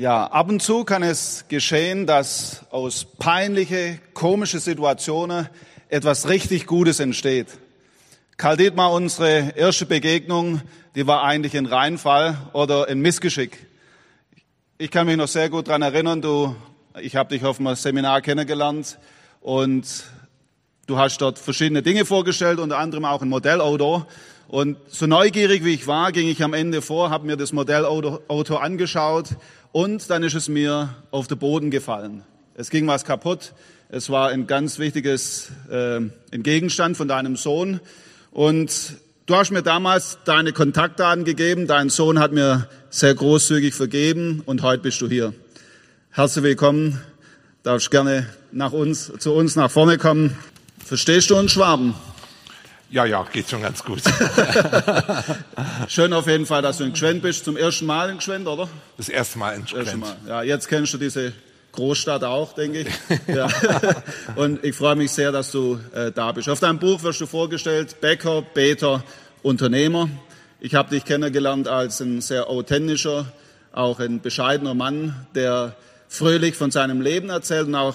Ja, ab und zu kann es geschehen, dass aus peinliche, komische Situationen etwas richtig Gutes entsteht. Karl Dietmar, unsere erste Begegnung, die war eigentlich ein Reinfall oder ein Missgeschick. Ich kann mich noch sehr gut dran erinnern, du, ich habe dich auf einem Seminar kennengelernt und du hast dort verschiedene Dinge vorgestellt, unter anderem auch ein Modellauto. Und so neugierig wie ich war, ging ich am Ende vor, habe mir das Modellauto angeschaut und dann ist es mir auf den Boden gefallen. Es ging was kaputt. Es war ein ganz wichtiges äh, ein Gegenstand von deinem Sohn. Und du hast mir damals deine Kontaktdaten gegeben. Dein Sohn hat mir sehr großzügig vergeben und heute bist du hier. Herzlich willkommen. Darfst gerne nach uns, zu uns nach vorne kommen. Verstehst du uns Schwaben? Ja, ja, geht schon ganz gut. Schön auf jeden Fall, dass du in Gschwend bist. Zum ersten Mal in Gschwend, oder? Das erste Mal in Gschwend. Ja, jetzt kennst du diese Großstadt auch, denke ich. Ja. Und ich freue mich sehr, dass du äh, da bist. Auf deinem Buch wirst du vorgestellt, Bäcker, Beter, Unternehmer. Ich habe dich kennengelernt als ein sehr authentischer, auch ein bescheidener Mann, der fröhlich von seinem Leben erzählt und auch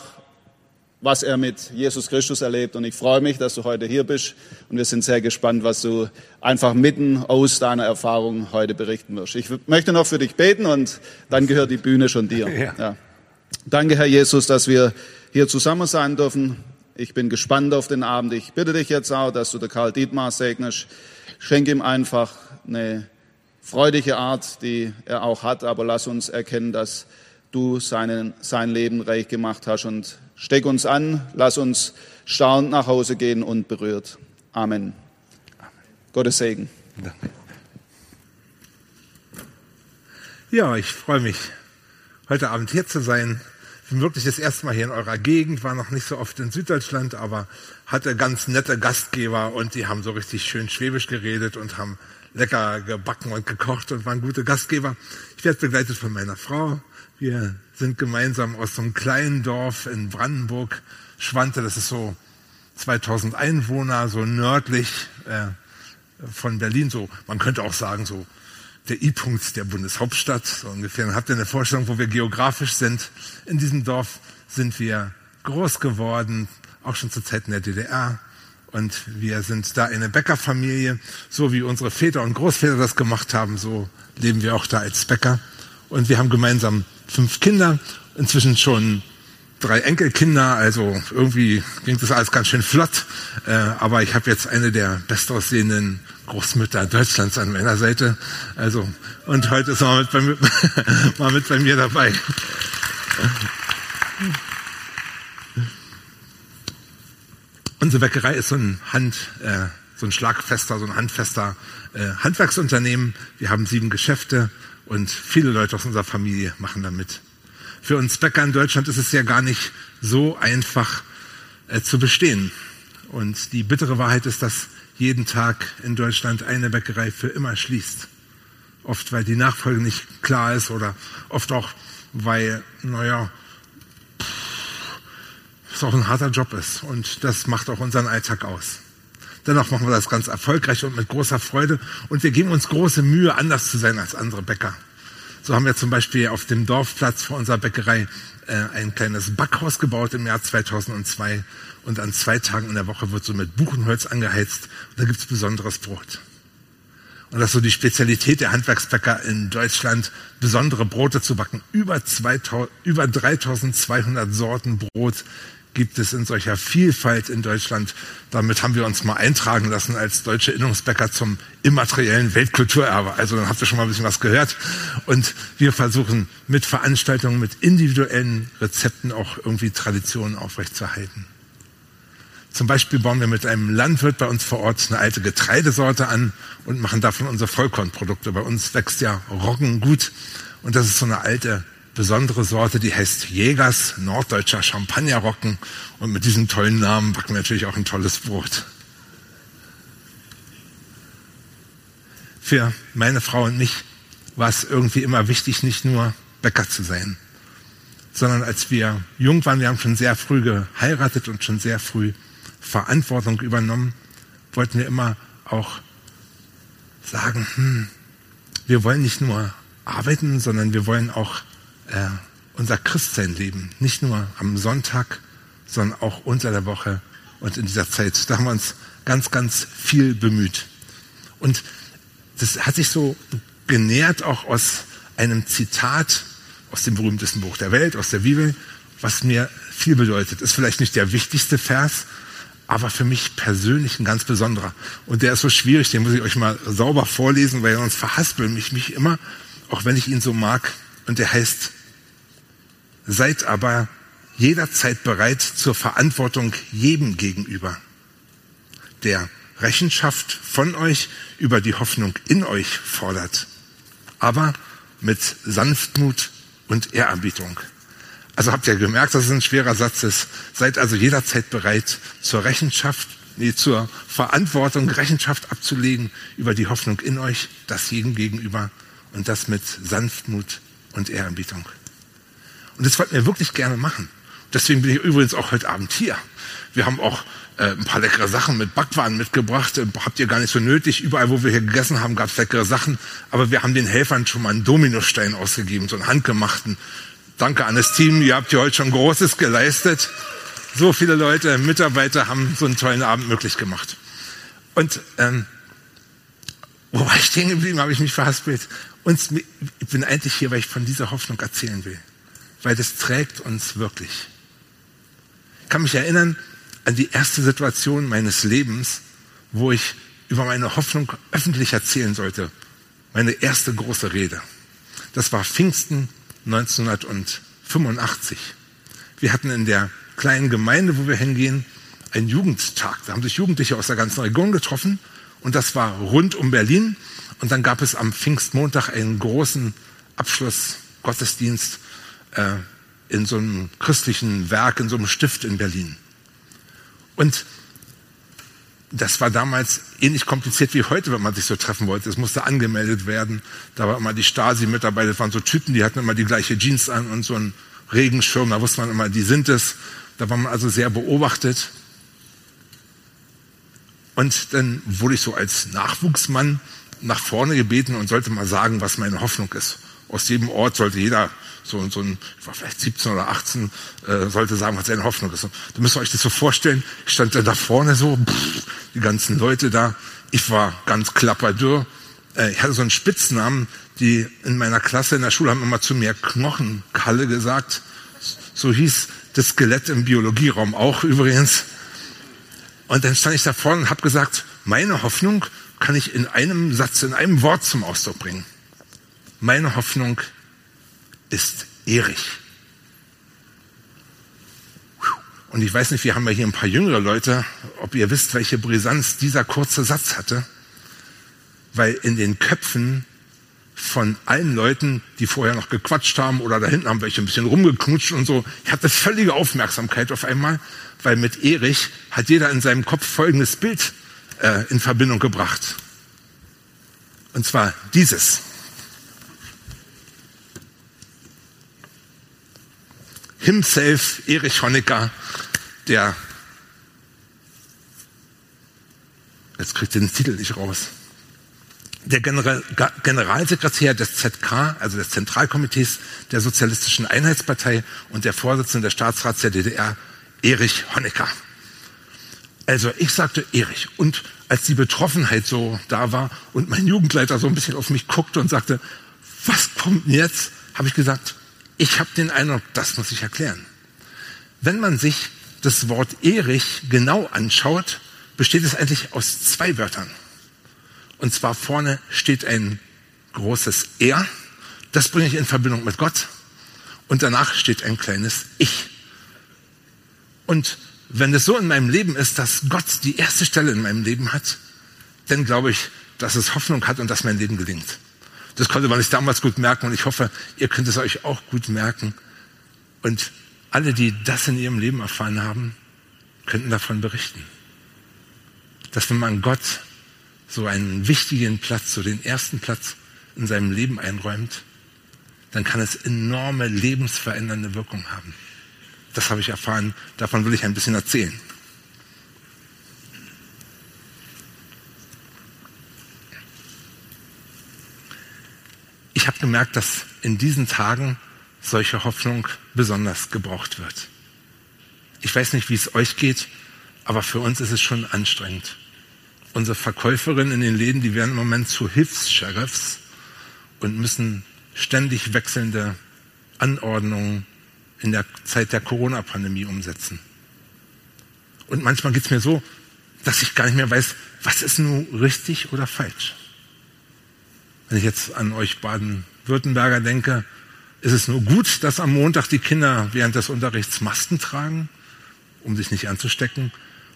was er mit Jesus Christus erlebt. Und ich freue mich, dass du heute hier bist. Und wir sind sehr gespannt, was du einfach mitten aus deiner Erfahrung heute berichten wirst. Ich möchte noch für dich beten und dann gehört die Bühne schon dir. Ja. Ja. Danke, Herr Jesus, dass wir hier zusammen sein dürfen. Ich bin gespannt auf den Abend. Ich bitte dich jetzt auch, dass du der Karl Dietmar segnest. Schenk ihm einfach eine freudige Art, die er auch hat, aber lass uns erkennen, dass du seinen, sein Leben reich gemacht hast und Steck uns an, lass uns staunend nach Hause gehen und berührt. Amen. Amen. Gottes Segen. Danke. Ja, ich freue mich, heute Abend hier zu sein. Ich bin wirklich das erste Mal hier in eurer Gegend, war noch nicht so oft in Süddeutschland, aber hatte ganz nette Gastgeber und die haben so richtig schön Schwäbisch geredet und haben lecker gebacken und gekocht und waren gute Gastgeber. Ich werde begleitet von meiner Frau, wir sind gemeinsam aus so einem kleinen Dorf in Brandenburg, Schwante, das ist so 2000 Einwohner, so nördlich äh, von Berlin, so, man könnte auch sagen, so der I-Punkt der Bundeshauptstadt, so ungefähr. Dann habt ihr eine Vorstellung, wo wir geografisch sind. In diesem Dorf sind wir groß geworden, auch schon zu Zeiten der DDR. Und wir sind da eine Bäckerfamilie, so wie unsere Väter und Großväter das gemacht haben, so leben wir auch da als Bäcker. Und wir haben gemeinsam fünf Kinder, inzwischen schon drei Enkelkinder, also irgendwie ging das alles ganz schön flott. Äh, aber ich habe jetzt eine der bestaussehenden Großmütter Deutschlands an meiner Seite. Also und heute ist mal mit bei, mir, mal mit bei mir dabei. Unsere Bäckerei ist so ein Hand, äh, so ein schlagfester, so ein handfester äh, Handwerksunternehmen. Wir haben sieben Geschäfte und viele Leute aus unserer Familie machen da mit. Für uns Bäcker in Deutschland ist es ja gar nicht so einfach äh, zu bestehen. Und die bittere Wahrheit ist, dass jeden Tag in Deutschland eine Bäckerei für immer schließt. Oft, weil die Nachfolge nicht klar ist oder oft auch, weil, naja, es auch ein harter Job ist. Und das macht auch unseren Alltag aus. Dennoch machen wir das ganz erfolgreich und mit großer Freude. Und wir geben uns große Mühe, anders zu sein als andere Bäcker. So haben wir zum Beispiel auf dem Dorfplatz vor unserer Bäckerei äh, ein kleines Backhaus gebaut im Jahr 2002. Und an zwei Tagen in der Woche wird so mit Buchenholz angeheizt. Und da gibt's besonderes Brot. Und das ist so die Spezialität der Handwerksbäcker in Deutschland, besondere Brote zu backen. Über, 2000, über 3200 Sorten Brot gibt es in solcher Vielfalt in Deutschland. Damit haben wir uns mal eintragen lassen als deutsche Innungsbäcker zum immateriellen Weltkulturerbe. Also dann habt ihr schon mal ein bisschen was gehört. Und wir versuchen mit Veranstaltungen, mit individuellen Rezepten auch irgendwie Traditionen aufrechtzuerhalten. Zum Beispiel bauen wir mit einem Landwirt bei uns vor Ort eine alte Getreidesorte an und machen davon unsere Vollkornprodukte. Bei uns wächst ja Roggen gut und das ist so eine alte besondere Sorte, die heißt Jägers, norddeutscher Champagnerrocken. Und mit diesem tollen Namen backen wir natürlich auch ein tolles Brot. Für meine Frau und mich war es irgendwie immer wichtig, nicht nur Bäcker zu sein, sondern als wir jung waren, wir haben schon sehr früh geheiratet und schon sehr früh Verantwortung übernommen, wollten wir immer auch sagen, hm, wir wollen nicht nur arbeiten, sondern wir wollen auch äh, unser Christsein leben. Nicht nur am Sonntag, sondern auch unter der Woche und in dieser Zeit. Da haben wir uns ganz, ganz viel bemüht. Und das hat sich so genährt auch aus einem Zitat aus dem berühmtesten Buch der Welt, aus der Bibel, was mir viel bedeutet. Ist vielleicht nicht der wichtigste Vers, aber für mich persönlich ein ganz besonderer. Und der ist so schwierig, den muss ich euch mal sauber vorlesen, weil sonst verhaspeln mich mich immer, auch wenn ich ihn so mag. Und der heißt, seid aber jederzeit bereit zur Verantwortung jedem gegenüber, der Rechenschaft von euch über die Hoffnung in euch fordert, aber mit Sanftmut und Ehrerbietung. Also habt ihr gemerkt, dass es ein schwerer Satz ist. Seid also jederzeit bereit zur Rechenschaft, nee, zur Verantwortung, Rechenschaft abzulegen über die Hoffnung in euch, das jedem gegenüber und das mit Sanftmut und Ehrerbietung. Und das wollten wir wirklich gerne machen. Deswegen bin ich übrigens auch heute Abend hier. Wir haben auch äh, ein paar leckere Sachen mit Backwaren mitgebracht. Äh, habt ihr gar nicht so nötig. Überall, wo wir hier gegessen haben, gab es leckere Sachen. Aber wir haben den Helfern schon mal einen Dominostein ausgegeben, so einen handgemachten. Danke an das Team. Ihr habt hier heute schon Großes geleistet. So viele Leute, Mitarbeiter haben so einen tollen Abend möglich gemacht. Und ähm, wo war ich stehen geblieben, habe ich mich verhaspelt. Und ich bin eigentlich hier, weil ich von dieser Hoffnung erzählen will. Weil das trägt uns wirklich. Ich kann mich erinnern an die erste Situation meines Lebens, wo ich über meine Hoffnung öffentlich erzählen sollte. Meine erste große Rede. Das war Pfingsten 1985. Wir hatten in der kleinen Gemeinde, wo wir hingehen, einen Jugendtag. Da haben sich Jugendliche aus der ganzen Region getroffen und das war rund um Berlin. Und dann gab es am Pfingstmontag einen großen Abschlussgottesdienst äh, in so einem christlichen Werk, in so einem Stift in Berlin. Und das war damals ähnlich kompliziert wie heute, wenn man sich so treffen wollte. Es musste angemeldet werden. Da war immer die Stasi-Mitarbeiter, das waren so Typen, die hatten immer die gleiche Jeans an und so einen Regenschirm. Da wusste man immer, die sind es. Da war man also sehr beobachtet. Und dann wurde ich so als Nachwuchsmann nach vorne gebeten und sollte mal sagen, was meine Hoffnung ist. Aus jedem Ort sollte jeder so, so ein, ich war vielleicht 17 oder 18, äh, sollte sagen, was seine Hoffnung ist. Da müsst ihr euch das so vorstellen. Ich stand da vorne so, pff, die ganzen Leute da. Ich war ganz klapperdürr. Äh, ich hatte so einen Spitznamen, die in meiner Klasse in der Schule haben immer zu mir Knochenkalle gesagt. So hieß das Skelett im Biologieraum auch übrigens. Und dann stand ich da vorne und habe gesagt, meine Hoffnung kann ich in einem Satz, in einem Wort zum Ausdruck bringen. Meine Hoffnung ist Erich. Und ich weiß nicht, wir haben ja hier ein paar jüngere Leute, ob ihr wisst, welche Brisanz dieser kurze Satz hatte. Weil in den Köpfen von allen Leuten, die vorher noch gequatscht haben oder da hinten haben welche ein bisschen rumgeknutscht und so, ich hatte völlige Aufmerksamkeit auf einmal, weil mit Erich hat jeder in seinem Kopf folgendes Bild äh, in Verbindung gebracht. Und zwar dieses. Himself, Erich Honecker, der, jetzt kriegt ihr den Titel nicht raus, der General, Generalsekretär des ZK, also des Zentralkomitees der Sozialistischen Einheitspartei und der Vorsitzende des Staatsrats der DDR, Erich Honecker. Also ich sagte Erich. Und als die Betroffenheit so da war und mein Jugendleiter so ein bisschen auf mich guckte und sagte, was kommt denn jetzt, habe ich gesagt, ich habe den Eindruck, das muss ich erklären. Wenn man sich das Wort Erich genau anschaut, besteht es eigentlich aus zwei Wörtern. Und zwar vorne steht ein großes Er, das bringe ich in Verbindung mit Gott. Und danach steht ein kleines Ich. Und wenn es so in meinem Leben ist, dass Gott die erste Stelle in meinem Leben hat, dann glaube ich, dass es Hoffnung hat und dass mein Leben gelingt. Das konnte man sich damals gut merken und ich hoffe, ihr könnt es euch auch gut merken. Und alle, die das in ihrem Leben erfahren haben, könnten davon berichten. Dass wenn man Gott so einen wichtigen Platz, so den ersten Platz in seinem Leben einräumt, dann kann es enorme lebensverändernde Wirkung haben. Das habe ich erfahren, davon will ich ein bisschen erzählen. Ich habe gemerkt, dass in diesen Tagen solche Hoffnung besonders gebraucht wird. Ich weiß nicht, wie es euch geht, aber für uns ist es schon anstrengend. Unsere Verkäuferinnen in den Läden, die werden im Moment zu Hilfs-Sheriffs und müssen ständig wechselnde Anordnungen in der Zeit der Corona-Pandemie umsetzen. Und manchmal geht es mir so, dass ich gar nicht mehr weiß, was ist nun richtig oder falsch. Wenn ich jetzt an euch Baden-Württemberger denke, ist es nur gut, dass am Montag die Kinder während des Unterrichts Masken tragen, um sich nicht anzustecken?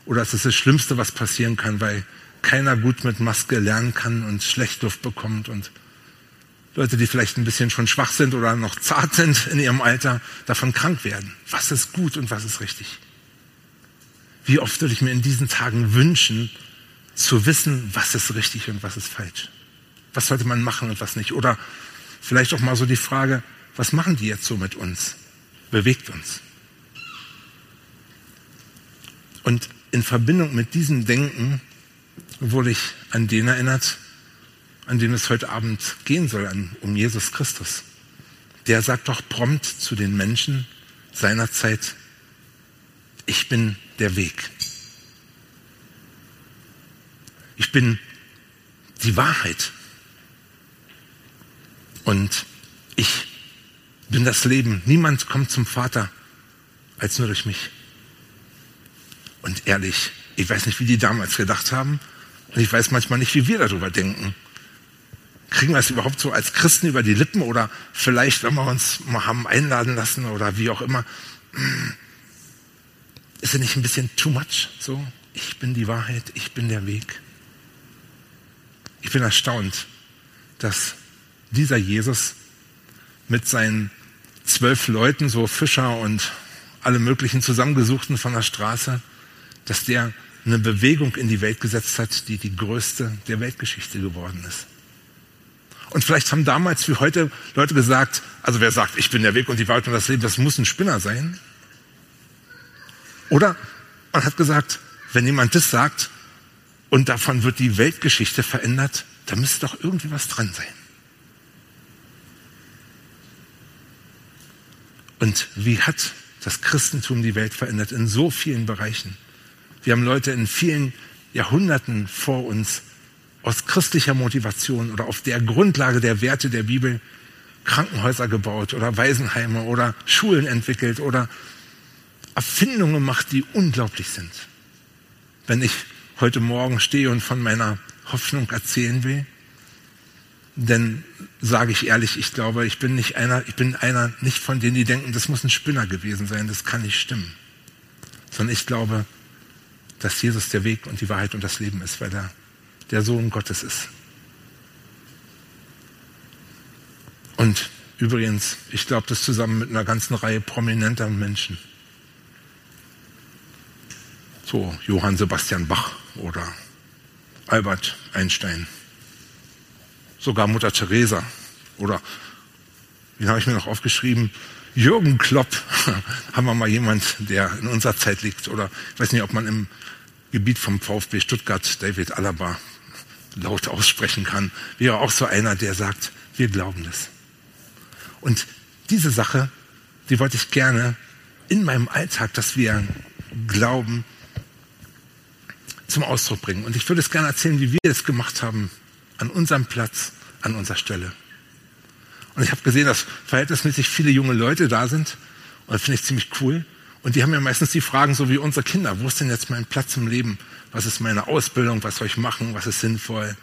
Oder ist es das Schlimmste, was passieren kann, weil keiner gut mit Maske lernen kann und schlecht Luft bekommt und Leute, die vielleicht ein bisschen schon schwach sind oder noch zart sind in ihrem Alter, davon krank werden. Was ist gut und was ist richtig? Wie oft würde ich mir in diesen Tagen wünschen, zu wissen, was ist richtig und was ist falsch? Was sollte man machen und was nicht? Oder vielleicht auch mal so die Frage, was machen die jetzt so mit uns? Bewegt uns. Und in Verbindung mit diesem Denken wurde ich an den erinnert, an den es heute Abend gehen soll, um Jesus Christus. Der sagt doch prompt zu den Menschen seiner Zeit, ich bin der Weg. Ich bin die Wahrheit. Und ich bin das Leben. Niemand kommt zum Vater als nur durch mich. Und ehrlich, ich weiß nicht, wie die damals gedacht haben. Und ich weiß manchmal nicht, wie wir darüber denken. Kriegen wir es überhaupt so als Christen über die Lippen oder vielleicht, wenn wir uns mal haben einladen lassen oder wie auch immer. Ist es nicht ein bisschen too much? So, ich bin die Wahrheit, ich bin der Weg. Ich bin erstaunt, dass dieser Jesus mit seinen zwölf Leuten, so Fischer und alle möglichen zusammengesuchten von der Straße, dass der eine Bewegung in die Welt gesetzt hat, die die größte der Weltgeschichte geworden ist. Und vielleicht haben damals wie heute Leute gesagt, also wer sagt, ich bin der Weg und die Wahrheit und das Leben, das muss ein Spinner sein. Oder man hat gesagt, wenn jemand das sagt und davon wird die Weltgeschichte verändert, da müsste doch irgendwie was dran sein. Und wie hat das Christentum die Welt verändert in so vielen Bereichen? Wir haben Leute in vielen Jahrhunderten vor uns aus christlicher Motivation oder auf der Grundlage der Werte der Bibel Krankenhäuser gebaut oder Waisenheime oder Schulen entwickelt oder Erfindungen gemacht, die unglaublich sind. Wenn ich heute Morgen stehe und von meiner Hoffnung erzählen will, denn sage ich ehrlich, ich glaube, ich bin nicht einer, ich bin einer nicht von denen, die denken, das muss ein Spinner gewesen sein, das kann nicht stimmen. Sondern ich glaube, dass Jesus der Weg und die Wahrheit und das Leben ist, weil er der Sohn Gottes ist. Und übrigens, ich glaube das zusammen mit einer ganzen Reihe prominenter Menschen. So Johann Sebastian Bach oder Albert Einstein sogar Mutter Teresa oder, wie habe ich mir noch aufgeschrieben, Jürgen Klopp, haben wir mal jemand, der in unserer Zeit liegt. Oder ich weiß nicht, ob man im Gebiet vom VfB Stuttgart David Alaba laut aussprechen kann. Wäre auch so einer, der sagt, wir glauben das. Und diese Sache, die wollte ich gerne in meinem Alltag, dass wir glauben, zum Ausdruck bringen. Und ich würde es gerne erzählen, wie wir es gemacht haben an unserem Platz, an unserer Stelle. Und ich habe gesehen, dass verhältnismäßig viele junge Leute da sind. Und das finde ich ziemlich cool. Und die haben ja meistens die Fragen, so wie unsere Kinder. Wo ist denn jetzt mein Platz im Leben? Was ist meine Ausbildung? Was soll ich machen? Was ist sinnvoll?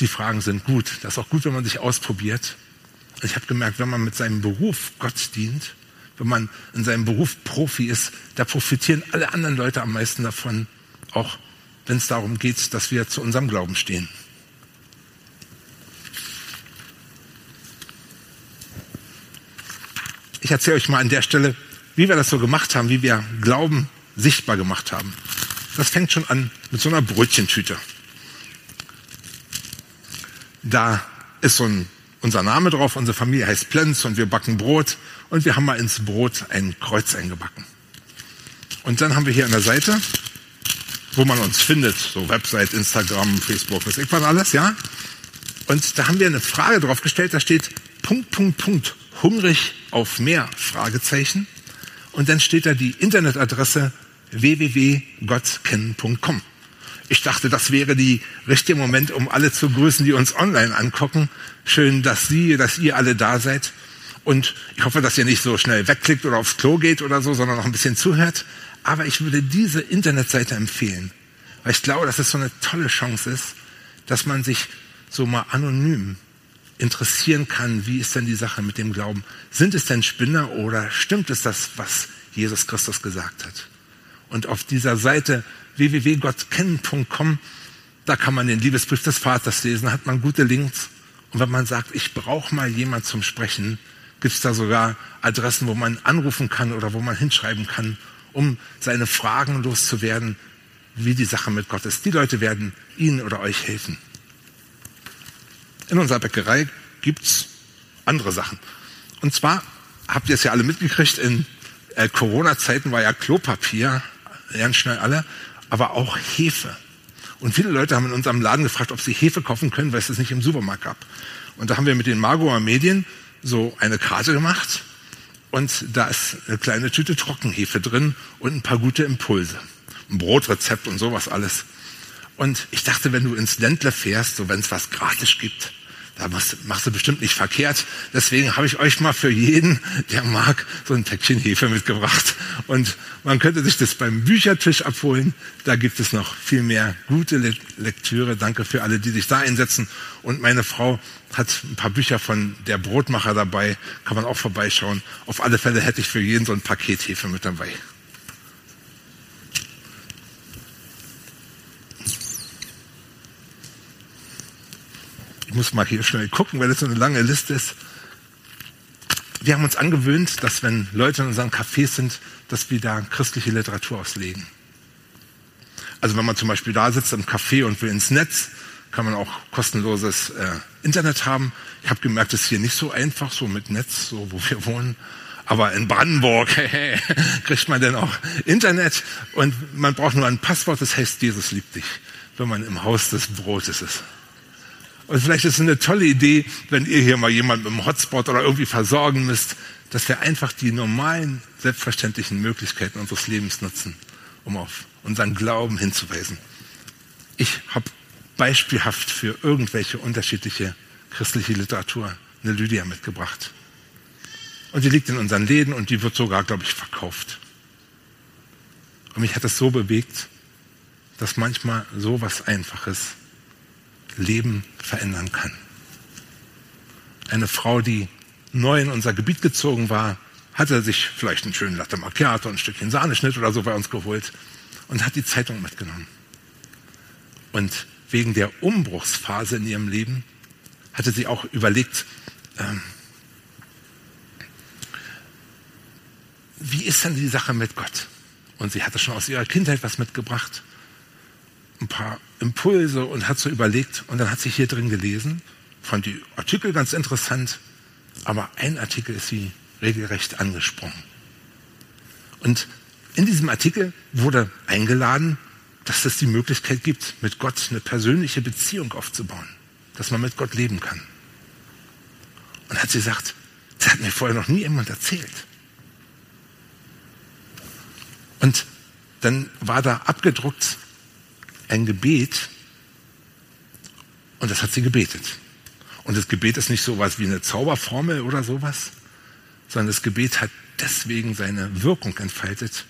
Die Fragen sind gut. Das ist auch gut, wenn man sich ausprobiert. Und ich habe gemerkt, wenn man mit seinem Beruf Gott dient, wenn man in seinem Beruf Profi ist, da profitieren alle anderen Leute am meisten davon, auch wenn es darum geht, dass wir zu unserem Glauben stehen. Ich erzähle euch mal an der Stelle, wie wir das so gemacht haben, wie wir Glauben sichtbar gemacht haben. Das fängt schon an mit so einer Brötchentüte. Da ist so ein, unser Name drauf, unsere Familie heißt Plenz und wir backen Brot und wir haben mal ins Brot ein Kreuz eingebacken. Und dann haben wir hier an der Seite, wo man uns findet, so Website, Instagram, Facebook, was ich was alles, ja. Und da haben wir eine Frage drauf gestellt, da steht Punkt, Punkt, Punkt, hungrig auf mehr Fragezeichen und dann steht da die Internetadresse www.gottkennen.com. Ich dachte, das wäre die richtige Moment, um alle zu grüßen, die uns online angucken. Schön, dass Sie, dass ihr alle da seid. Und ich hoffe, dass ihr nicht so schnell wegklickt oder aufs Klo geht oder so, sondern noch ein bisschen zuhört. Aber ich würde diese Internetseite empfehlen, weil ich glaube, dass es so eine tolle Chance ist, dass man sich so mal anonym interessieren kann, wie ist denn die Sache mit dem Glauben? Sind es denn Spinner oder stimmt es das, was Jesus Christus gesagt hat? Und auf dieser Seite www.gottkennen.com, da kann man den Liebesbrief des Vaters lesen, hat man gute Links. Und wenn man sagt, ich brauche mal jemand zum Sprechen, gibt es da sogar Adressen, wo man anrufen kann oder wo man hinschreiben kann, um seine Fragen loszuwerden, wie die Sache mit Gott ist. Die Leute werden Ihnen oder euch helfen. In unserer Bäckerei gibt's andere Sachen. Und zwar habt ihr es ja alle mitgekriegt, in äh, Corona-Zeiten war ja Klopapier, ganz schnell alle, aber auch Hefe. Und viele Leute haben in unserem Laden gefragt, ob sie Hefe kaufen können, weil es das nicht im Supermarkt gab. Und da haben wir mit den Margoer Medien so eine Karte gemacht und da ist eine kleine Tüte Trockenhefe drin und ein paar gute Impulse. Ein Brotrezept und sowas alles. Und ich dachte, wenn du ins Ländle fährst, so wenn es was gratis gibt, da machst, machst, du bestimmt nicht verkehrt. Deswegen habe ich euch mal für jeden, der mag, so ein Päckchen Hefe mitgebracht. Und man könnte sich das beim Büchertisch abholen. Da gibt es noch viel mehr gute Lektüre. Danke für alle, die sich da einsetzen. Und meine Frau hat ein paar Bücher von der Brotmacher dabei. Kann man auch vorbeischauen. Auf alle Fälle hätte ich für jeden so ein Paket Hefe mit dabei. Muss mal hier schnell gucken, weil das so eine lange Liste ist. Wir haben uns angewöhnt, dass wenn Leute in unseren Cafés sind, dass wir da christliche Literatur auslegen. Also wenn man zum Beispiel da sitzt im Café und will ins Netz, kann man auch kostenloses äh, Internet haben. Ich habe gemerkt, es ist hier nicht so einfach, so mit Netz, so wo wir wohnen. Aber in Brandenburg kriegt man dann auch Internet und man braucht nur ein Passwort, das heißt, Jesus liebt dich, wenn man im Haus des Brotes ist. Und vielleicht ist es eine tolle Idee, wenn ihr hier mal jemanden mit einem Hotspot oder irgendwie versorgen müsst, dass wir einfach die normalen, selbstverständlichen Möglichkeiten unseres Lebens nutzen, um auf unseren Glauben hinzuweisen. Ich habe beispielhaft für irgendwelche unterschiedliche christliche Literatur eine Lydia mitgebracht. Und die liegt in unseren Läden und die wird sogar, glaube ich, verkauft. Und mich hat das so bewegt, dass manchmal so was Einfaches Leben verändern kann. Eine Frau, die neu in unser Gebiet gezogen war, hatte sich vielleicht einen schönen Latte Macchiato, ein Stückchen Sahneschnitt oder so bei uns geholt und hat die Zeitung mitgenommen. Und wegen der Umbruchsphase in ihrem Leben hatte sie auch überlegt, ähm, wie ist denn die Sache mit Gott? Und sie hatte schon aus ihrer Kindheit was mitgebracht ein paar Impulse und hat so überlegt und dann hat sie hier drin gelesen, fand die Artikel ganz interessant, aber ein Artikel ist sie regelrecht angesprungen. Und in diesem Artikel wurde eingeladen, dass es die Möglichkeit gibt, mit Gott eine persönliche Beziehung aufzubauen, dass man mit Gott leben kann. Und hat sie gesagt, das hat mir vorher noch nie jemand erzählt. Und dann war da abgedruckt ein Gebet und das hat sie gebetet. Und das Gebet ist nicht so was wie eine Zauberformel oder sowas, sondern das Gebet hat deswegen seine Wirkung entfaltet,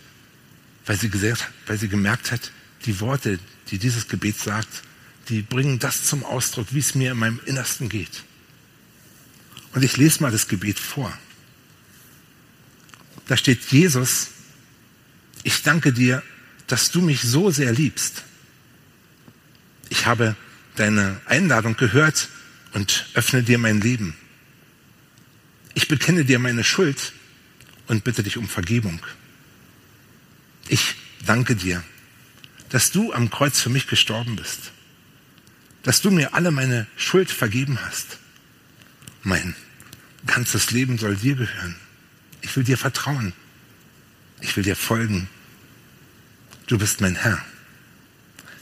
weil sie, gesagt, weil sie gemerkt hat, die Worte, die dieses Gebet sagt, die bringen das zum Ausdruck, wie es mir in meinem Innersten geht. Und ich lese mal das Gebet vor. Da steht Jesus, ich danke dir, dass du mich so sehr liebst, ich habe deine Einladung gehört und öffne dir mein Leben. Ich bekenne dir meine Schuld und bitte dich um Vergebung. Ich danke dir, dass du am Kreuz für mich gestorben bist, dass du mir alle meine Schuld vergeben hast. Mein ganzes Leben soll dir gehören. Ich will dir vertrauen. Ich will dir folgen. Du bist mein Herr.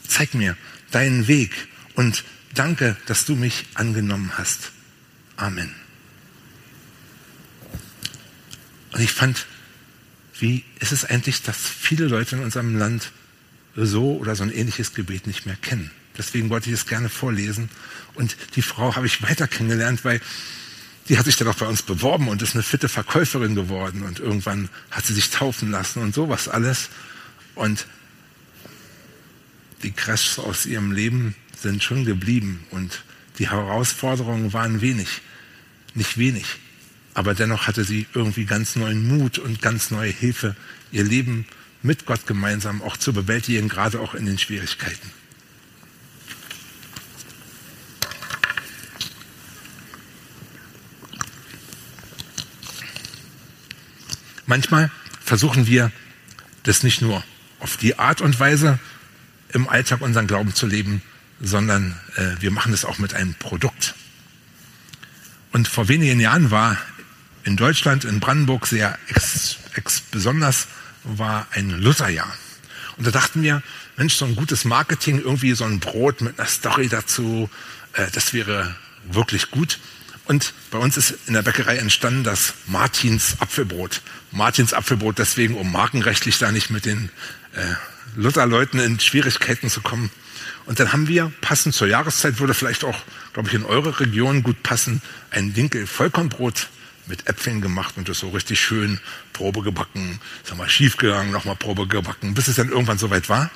Zeig mir, deinen Weg und danke, dass du mich angenommen hast. Amen. Und ich fand, wie ist es eigentlich, dass viele Leute in unserem Land so oder so ein ähnliches Gebet nicht mehr kennen. Deswegen wollte ich es gerne vorlesen. Und die Frau habe ich weiter kennengelernt, weil die hat sich dann auch bei uns beworben und ist eine fitte Verkäuferin geworden. Und irgendwann hat sie sich taufen lassen und sowas alles. Und die Crashs aus ihrem Leben sind schon geblieben. Und die Herausforderungen waren wenig. Nicht wenig. Aber dennoch hatte sie irgendwie ganz neuen Mut und ganz neue Hilfe, ihr Leben mit Gott gemeinsam auch zu bewältigen, gerade auch in den Schwierigkeiten. Manchmal versuchen wir das nicht nur auf die Art und Weise im Alltag unseren Glauben zu leben, sondern äh, wir machen das auch mit einem Produkt. Und vor wenigen Jahren war in Deutschland, in Brandenburg sehr ex, ex besonders war ein Lutherjahr. Und da dachten wir, Mensch, so ein gutes Marketing, irgendwie so ein Brot mit einer Story dazu, äh, das wäre wirklich gut. Und bei uns ist in der Bäckerei entstanden das Martins Apfelbrot. Martins Apfelbrot deswegen, um markenrechtlich da nicht mit den äh, Lutherleuten in Schwierigkeiten zu kommen. Und dann haben wir, passend zur Jahreszeit, würde vielleicht auch, glaube ich, in eure Region gut passen, ein Winkel Vollkornbrot mit Äpfeln gemacht und das so richtig schön Probe gebacken, sag mal schief gegangen, nochmal Probe gebacken, bis es dann irgendwann soweit war.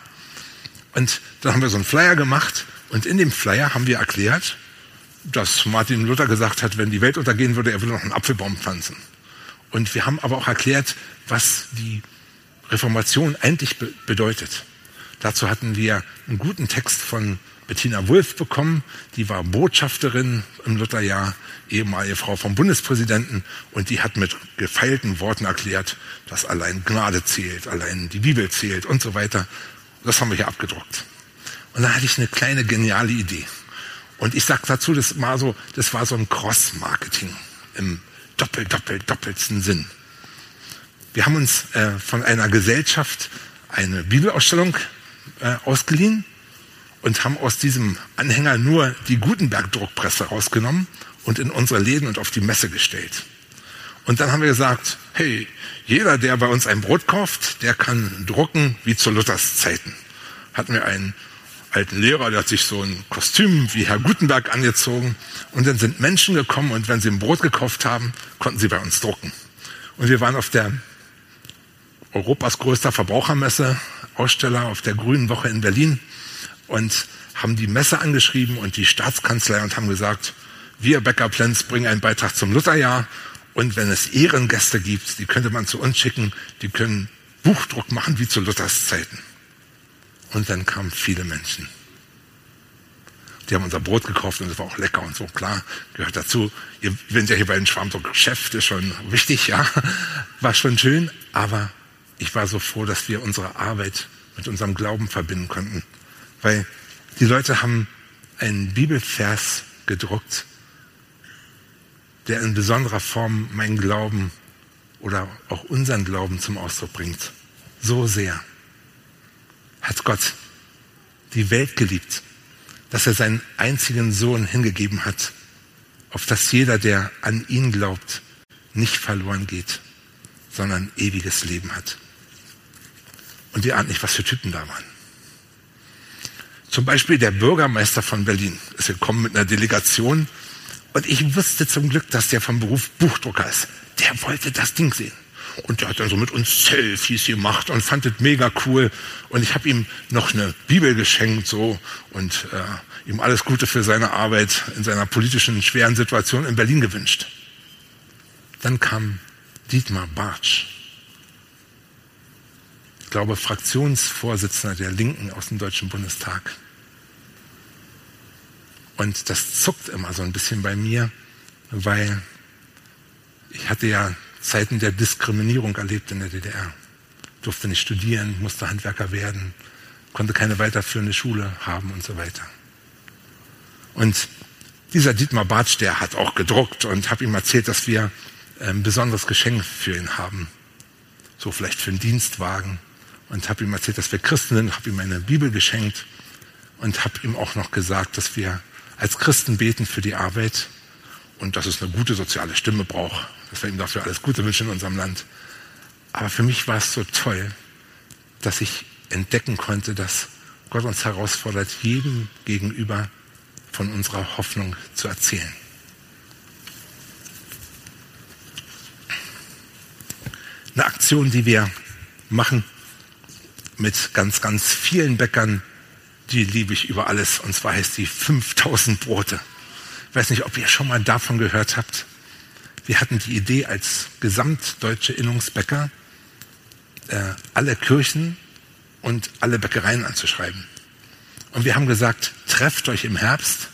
Und dann haben wir so einen Flyer gemacht und in dem Flyer haben wir erklärt, dass Martin Luther gesagt hat, wenn die Welt untergehen würde, er würde noch einen Apfelbaum pflanzen. Und wir haben aber auch erklärt, was die Reformation eigentlich be bedeutet. Dazu hatten wir einen guten Text von Bettina Wulff bekommen. Die war Botschafterin im Lutherjahr, ehemalige Frau vom Bundespräsidenten. Und die hat mit gefeilten Worten erklärt, dass allein Gnade zählt, allein die Bibel zählt und so weiter. Das haben wir hier abgedruckt. Und dann hatte ich eine kleine geniale Idee. Und ich sage dazu, das war so, das war so ein Cross-Marketing im doppel, doppel, doppelsten Sinn. Wir haben uns äh, von einer Gesellschaft eine Bibelausstellung äh, ausgeliehen und haben aus diesem Anhänger nur die Gutenberg-Druckpresse rausgenommen und in unsere Läden und auf die Messe gestellt. Und dann haben wir gesagt, hey, jeder, der bei uns ein Brot kauft, der kann drucken wie zu Luthers Zeiten. Hatten wir einen alten Lehrer, der hat sich so ein Kostüm wie Herr Gutenberg angezogen. Und dann sind Menschen gekommen und wenn sie ein Brot gekauft haben, konnten sie bei uns drucken. Und wir waren auf der Europas größter Verbrauchermesse, Aussteller auf der Grünen Woche in Berlin und haben die Messe angeschrieben und die Staatskanzlei und haben gesagt, wir Bäcker Plenz bringen einen Beitrag zum Lutherjahr und wenn es Ehrengäste gibt, die könnte man zu uns schicken, die können Buchdruck machen wie zu Luthers Zeiten. Und dann kamen viele Menschen. Die haben unser Brot gekauft und es war auch lecker und so, klar, gehört dazu. Ihr sind ja hier bei den Schwarmdruck-Chef, ist schon wichtig, ja. War schon schön, aber ich war so froh, dass wir unsere Arbeit mit unserem Glauben verbinden konnten. Weil die Leute haben einen Bibelvers gedruckt, der in besonderer Form meinen Glauben oder auch unseren Glauben zum Ausdruck bringt. So sehr hat Gott die Welt geliebt, dass er seinen einzigen Sohn hingegeben hat, auf dass jeder, der an ihn glaubt, nicht verloren geht, sondern ewiges Leben hat. Und ihr ahnt nicht, was für Typen da waren. Zum Beispiel der Bürgermeister von Berlin ist gekommen mit einer Delegation und ich wusste zum Glück, dass der vom Beruf Buchdrucker ist. Der wollte das Ding sehen. Und der hat dann so mit uns Selfies gemacht und fand es mega cool. Und ich habe ihm noch eine Bibel geschenkt so und äh, ihm alles Gute für seine Arbeit in seiner politischen schweren Situation in Berlin gewünscht. Dann kam Dietmar Bartsch ich glaube, Fraktionsvorsitzender der Linken aus dem Deutschen Bundestag. Und das zuckt immer so ein bisschen bei mir, weil ich hatte ja Zeiten der Diskriminierung erlebt in der DDR. Durfte nicht studieren, musste Handwerker werden, konnte keine weiterführende Schule haben und so weiter. Und dieser Dietmar Bartsch, der hat auch gedruckt und habe ihm erzählt, dass wir ein besonderes Geschenk für ihn haben. So vielleicht für einen Dienstwagen und habe ihm erzählt, dass wir Christen sind, habe ihm eine Bibel geschenkt und habe ihm auch noch gesagt, dass wir als Christen beten für die Arbeit und dass es eine gute soziale Stimme braucht, dass wir ihm dafür alles Gute wünschen in unserem Land. Aber für mich war es so toll, dass ich entdecken konnte, dass Gott uns herausfordert, jedem gegenüber von unserer Hoffnung zu erzählen. Eine Aktion, die wir machen mit ganz, ganz vielen Bäckern, die liebe ich über alles. Und zwar heißt die 5000 Brote. Ich weiß nicht, ob ihr schon mal davon gehört habt. Wir hatten die Idee als gesamtdeutsche Innungsbäcker, äh, alle Kirchen und alle Bäckereien anzuschreiben. Und wir haben gesagt, trefft euch im Herbst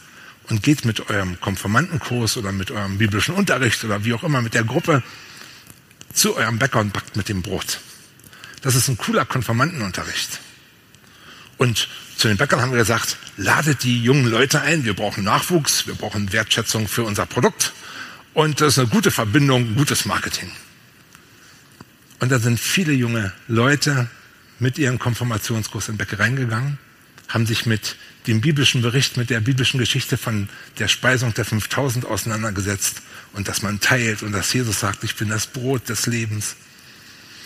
und geht mit eurem Konformantenkurs oder mit eurem biblischen Unterricht oder wie auch immer mit der Gruppe zu eurem Bäcker und backt mit dem Brot. Das ist ein cooler Konformantenunterricht. Und zu den Bäckern haben wir gesagt, ladet die jungen Leute ein, wir brauchen Nachwuchs, wir brauchen Wertschätzung für unser Produkt und das ist eine gute Verbindung, gutes Marketing. Und da sind viele junge Leute mit ihrem Konfirmationskurs in Bäckereien gegangen, haben sich mit dem biblischen Bericht, mit der biblischen Geschichte von der Speisung der 5000 auseinandergesetzt und dass man teilt und dass Jesus sagt, ich bin das Brot des Lebens.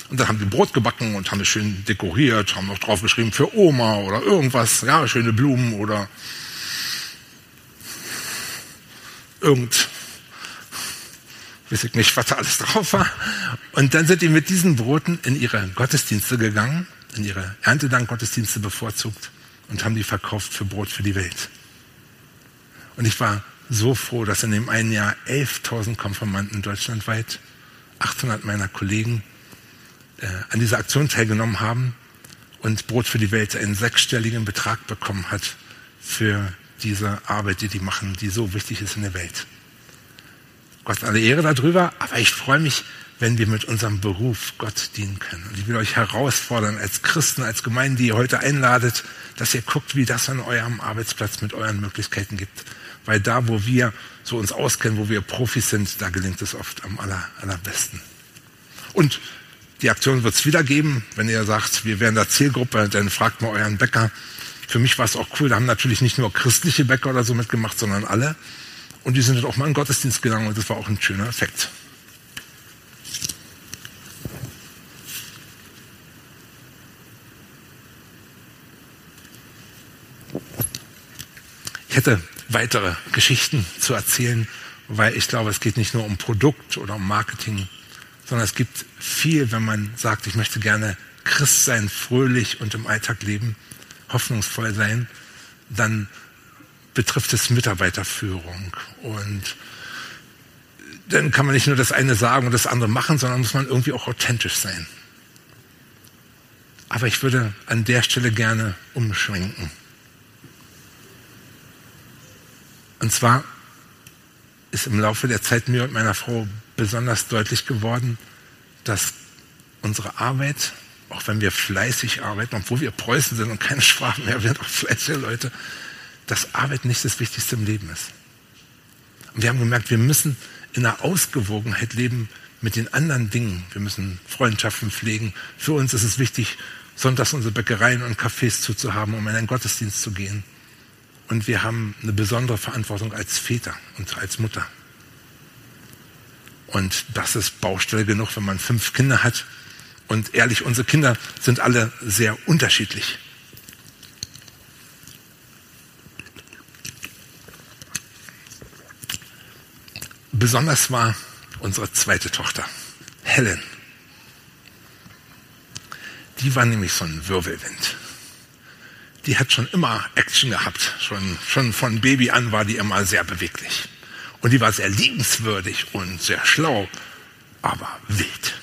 Und dann haben die Brot gebacken und haben es schön dekoriert, haben noch draufgeschrieben für Oma oder irgendwas, ja, schöne Blumen oder irgend, weiß ich nicht, was da alles drauf war. Und dann sind die mit diesen Broten in ihre Gottesdienste gegangen, in ihre Erntedank-Gottesdienste bevorzugt und haben die verkauft für Brot für die Welt. Und ich war so froh, dass in dem einen Jahr 11.000 Konformanten deutschlandweit, 800 meiner Kollegen äh, an dieser Aktion teilgenommen haben und Brot für die Welt einen sechsstelligen Betrag bekommen hat für diese Arbeit, die die machen, die so wichtig ist in der Welt. Gott alle Ehre darüber, aber ich freue mich, wenn wir mit unserem Beruf Gott dienen können. Und ich will euch herausfordern, als Christen, als Gemeinde, die ihr heute einladet, dass ihr guckt, wie das an eurem Arbeitsplatz mit euren Möglichkeiten gibt. Weil da, wo wir so uns auskennen, wo wir Profis sind, da gelingt es oft am aller, allerbesten. Und die Aktion wird es wieder geben. Wenn ihr sagt, wir wären der Zielgruppe, dann fragt mal euren Bäcker. Für mich war es auch cool. Da haben natürlich nicht nur christliche Bäcker oder so mitgemacht, sondern alle. Und die sind dann auch mal in den Gottesdienst gegangen und das war auch ein schöner Effekt. Ich hätte weitere Geschichten zu erzählen, weil ich glaube, es geht nicht nur um Produkt oder um Marketing, sondern es gibt viel, wenn man sagt, ich möchte gerne Christ sein, fröhlich und im Alltag leben, hoffnungsvoll sein, dann betrifft es Mitarbeiterführung. Und dann kann man nicht nur das eine sagen und das andere machen, sondern muss man irgendwie auch authentisch sein. Aber ich würde an der Stelle gerne umschwenken. Und zwar ist im Laufe der Zeit mir und meiner Frau besonders deutlich geworden, dass unsere Arbeit, auch wenn wir fleißig arbeiten, obwohl wir Preußen sind und keine Sprachen mehr, wir sind auch fleißige Leute, dass Arbeit nicht das Wichtigste im Leben ist. Und wir haben gemerkt, wir müssen in einer Ausgewogenheit leben mit den anderen Dingen. Wir müssen Freundschaften pflegen. Für uns ist es wichtig, sonntags unsere Bäckereien und Cafés zuzuhaben, um in einen Gottesdienst zu gehen. Und wir haben eine besondere Verantwortung als Väter und als Mutter. Und das ist Baustelle genug, wenn man fünf Kinder hat. Und ehrlich, unsere Kinder sind alle sehr unterschiedlich. Besonders war unsere zweite Tochter, Helen. Die war nämlich so ein Wirbelwind die hat schon immer Action gehabt. Schon, schon von Baby an war die immer sehr beweglich. Und die war sehr liebenswürdig und sehr schlau, aber wild.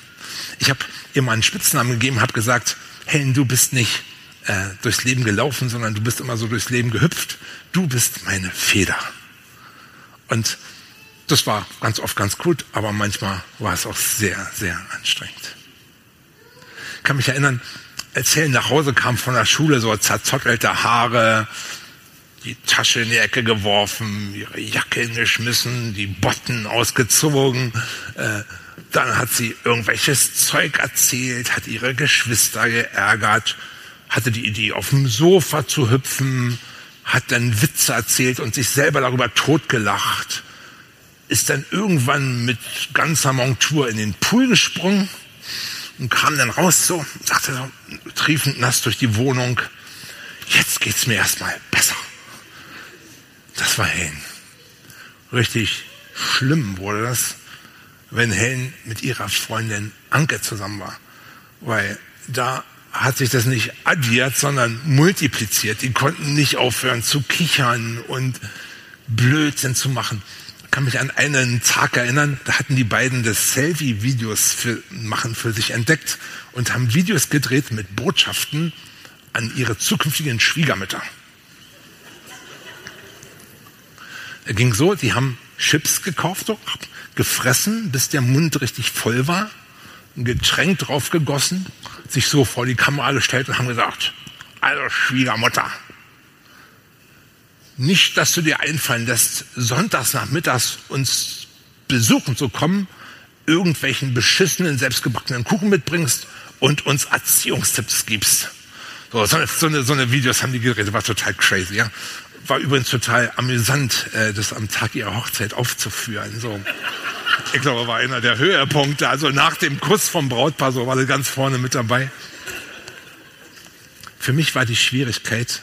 Ich habe ihr mal einen Spitznamen gegeben, habe gesagt, Helen, du bist nicht äh, durchs Leben gelaufen, sondern du bist immer so durchs Leben gehüpft. Du bist meine Feder. Und das war ganz oft ganz gut, aber manchmal war es auch sehr, sehr anstrengend. Ich kann mich erinnern, als Helen nach Hause kam von der Schule, so zerzottelte Haare, die Tasche in die Ecke geworfen, ihre Jacke hingeschmissen, die Botten ausgezogen. Äh, dann hat sie irgendwelches Zeug erzählt, hat ihre Geschwister geärgert, hatte die Idee, auf dem Sofa zu hüpfen, hat dann Witze erzählt und sich selber darüber totgelacht. ist dann irgendwann mit ganzer Montur in den Pool gesprungen und kam dann raus so, sagte so, triefend nass durch die Wohnung, jetzt geht's mir erstmal besser. Das war Helen. Richtig schlimm wurde das, wenn Helen mit ihrer Freundin Anke zusammen war. Weil da hat sich das nicht addiert, sondern multipliziert. Die konnten nicht aufhören zu kichern und Blödsinn zu machen. Ich kann mich an einen Tag erinnern, da hatten die beiden das Selfie-Videos für, machen für sich entdeckt und haben Videos gedreht mit Botschaften an ihre zukünftigen Schwiegermütter. Er ging so, die haben Chips gekauft, gefressen, bis der Mund richtig voll war, ein Getränk drauf gegossen, sich so vor die Kamera gestellt und haben gesagt, also Schwiegermutter, nicht, dass du dir einfallen lässt, sonntags nachmittags uns besuchen zu kommen, irgendwelchen beschissenen, selbstgebackenen Kuchen mitbringst und uns Erziehungstipps gibst. So, so, eine, so eine Videos haben die gedreht, war total crazy, ja. War übrigens total amüsant, äh, das am Tag ihrer Hochzeit aufzuführen. So. Ich glaube, war einer der Höhepunkte. Also nach dem Kuss vom Brautpaar, so war das ganz vorne mit dabei. Für mich war die Schwierigkeit,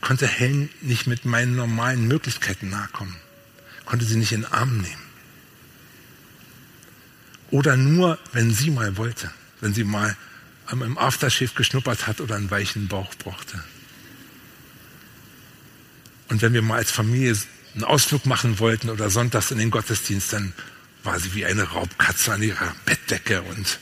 konnte Helen nicht mit meinen normalen Möglichkeiten nachkommen, konnte sie nicht in den Arm nehmen. Oder nur, wenn sie mal wollte, wenn sie mal im Aftershave geschnuppert hat oder einen weichen Bauch brauchte. Und wenn wir mal als Familie einen Ausflug machen wollten oder sonntags in den Gottesdienst, dann war sie wie eine Raubkatze an ihrer Bettdecke und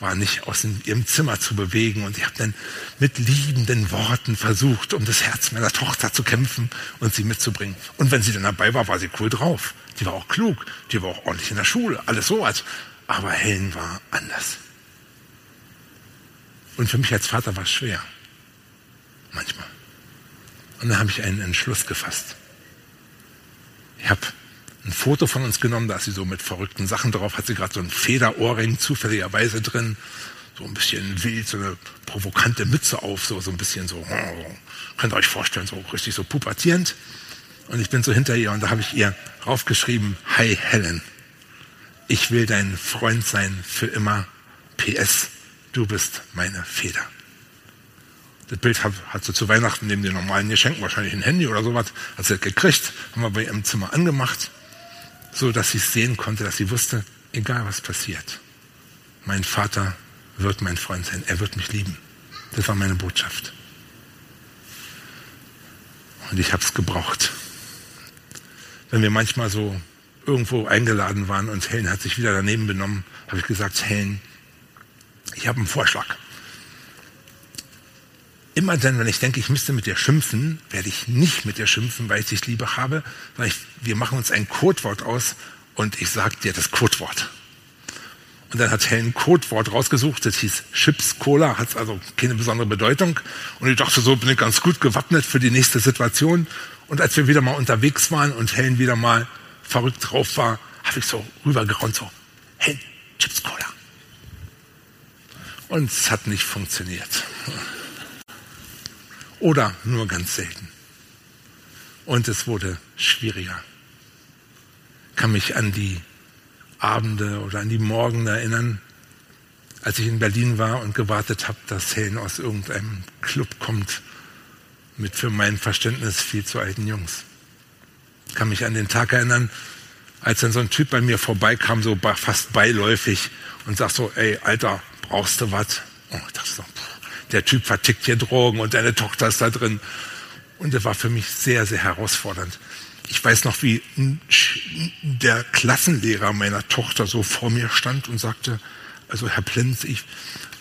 war nicht aus ihrem Zimmer zu bewegen. Und ich habe dann mit liebenden Worten versucht, um das Herz meiner Tochter zu kämpfen und sie mitzubringen. Und wenn sie dann dabei war, war sie cool drauf. Die war auch klug, die war auch ordentlich in der Schule, alles sowas. Aber Helen war anders. Und für mich als Vater war es schwer. Manchmal. Und dann habe ich einen Entschluss gefasst. Ich habe ein Foto von uns genommen, da ist sie so mit verrückten Sachen drauf, hat sie gerade so ein Federohrring zufälligerweise drin, so ein bisschen wild, so eine provokante Mütze auf, so, so ein bisschen so, könnt ihr euch vorstellen, so richtig so pubertierend. Und ich bin so hinter ihr und da habe ich ihr raufgeschrieben, Hi Helen, ich will dein Freund sein für immer. PS, du bist meine Feder. Das Bild hat, hat sie zu Weihnachten neben den normalen Geschenken, wahrscheinlich ein Handy oder sowas, hat sie gekriegt, haben wir bei ihrem Zimmer angemacht so dass sie sehen konnte, dass sie wusste, egal was passiert, mein Vater wird mein Freund sein, er wird mich lieben. Das war meine Botschaft. Und ich habe es gebraucht. Wenn wir manchmal so irgendwo eingeladen waren und Helen hat sich wieder daneben benommen, habe ich gesagt, Helen, ich habe einen Vorschlag. Immer dann, wenn ich denke, ich müsste mit dir schimpfen, werde ich nicht mit dir schimpfen, weil ich dich liebe habe, weil ich, wir machen uns ein Codewort aus und ich sage dir das Codewort. Und dann hat Helen ein Codewort rausgesucht, das hieß Chips Cola, hat also keine besondere Bedeutung. Und ich dachte, so bin ich ganz gut gewappnet für die nächste Situation. Und als wir wieder mal unterwegs waren und Helen wieder mal verrückt drauf war, habe ich so rübergeraunt, so, Helen, Chips Cola. Und es hat nicht funktioniert oder nur ganz selten. Und es wurde schwieriger. Ich kann mich an die Abende oder an die Morgen erinnern, als ich in Berlin war und gewartet habe, dass Helen aus irgendeinem Club kommt mit für mein Verständnis viel zu alten Jungs. Ich kann mich an den Tag erinnern, als dann so ein Typ bei mir vorbeikam, so fast beiläufig und sagt so, ey, Alter, brauchst du was? Oh, ich dachte so, pff, der Typ vertickt hier Drogen und deine Tochter ist da drin. Und das war für mich sehr, sehr herausfordernd. Ich weiß noch, wie der Klassenlehrer meiner Tochter so vor mir stand und sagte, also Herr Plenz, ich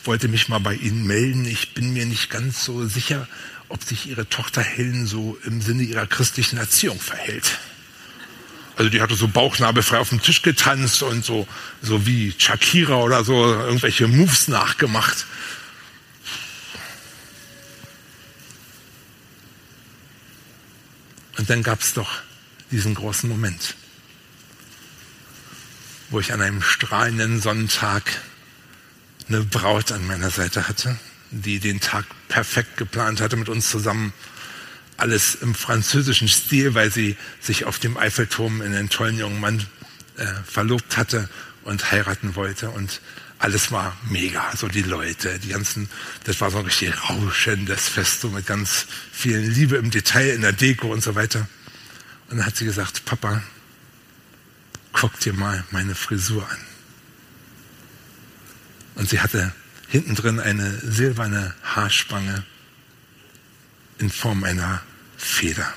wollte mich mal bei Ihnen melden. Ich bin mir nicht ganz so sicher, ob sich Ihre Tochter Helen so im Sinne ihrer christlichen Erziehung verhält. Also die hatte so bauchnabelfrei auf dem Tisch getanzt und so, so wie Shakira oder so irgendwelche Moves nachgemacht. Und dann gab es doch diesen großen Moment, wo ich an einem strahlenden Sonntag eine Braut an meiner Seite hatte, die den Tag perfekt geplant hatte mit uns zusammen. Alles im französischen Stil, weil sie sich auf dem Eiffelturm in einen tollen jungen Mann äh, verlobt hatte und heiraten wollte. Und alles war mega. So die Leute, die ganzen, das war so ein richtig rauschendes Fest, so mit ganz viel Liebe im Detail, in der Deko und so weiter. Und dann hat sie gesagt, Papa, guck dir mal meine Frisur an. Und sie hatte hinten drin eine silberne Haarspange in Form einer Feder.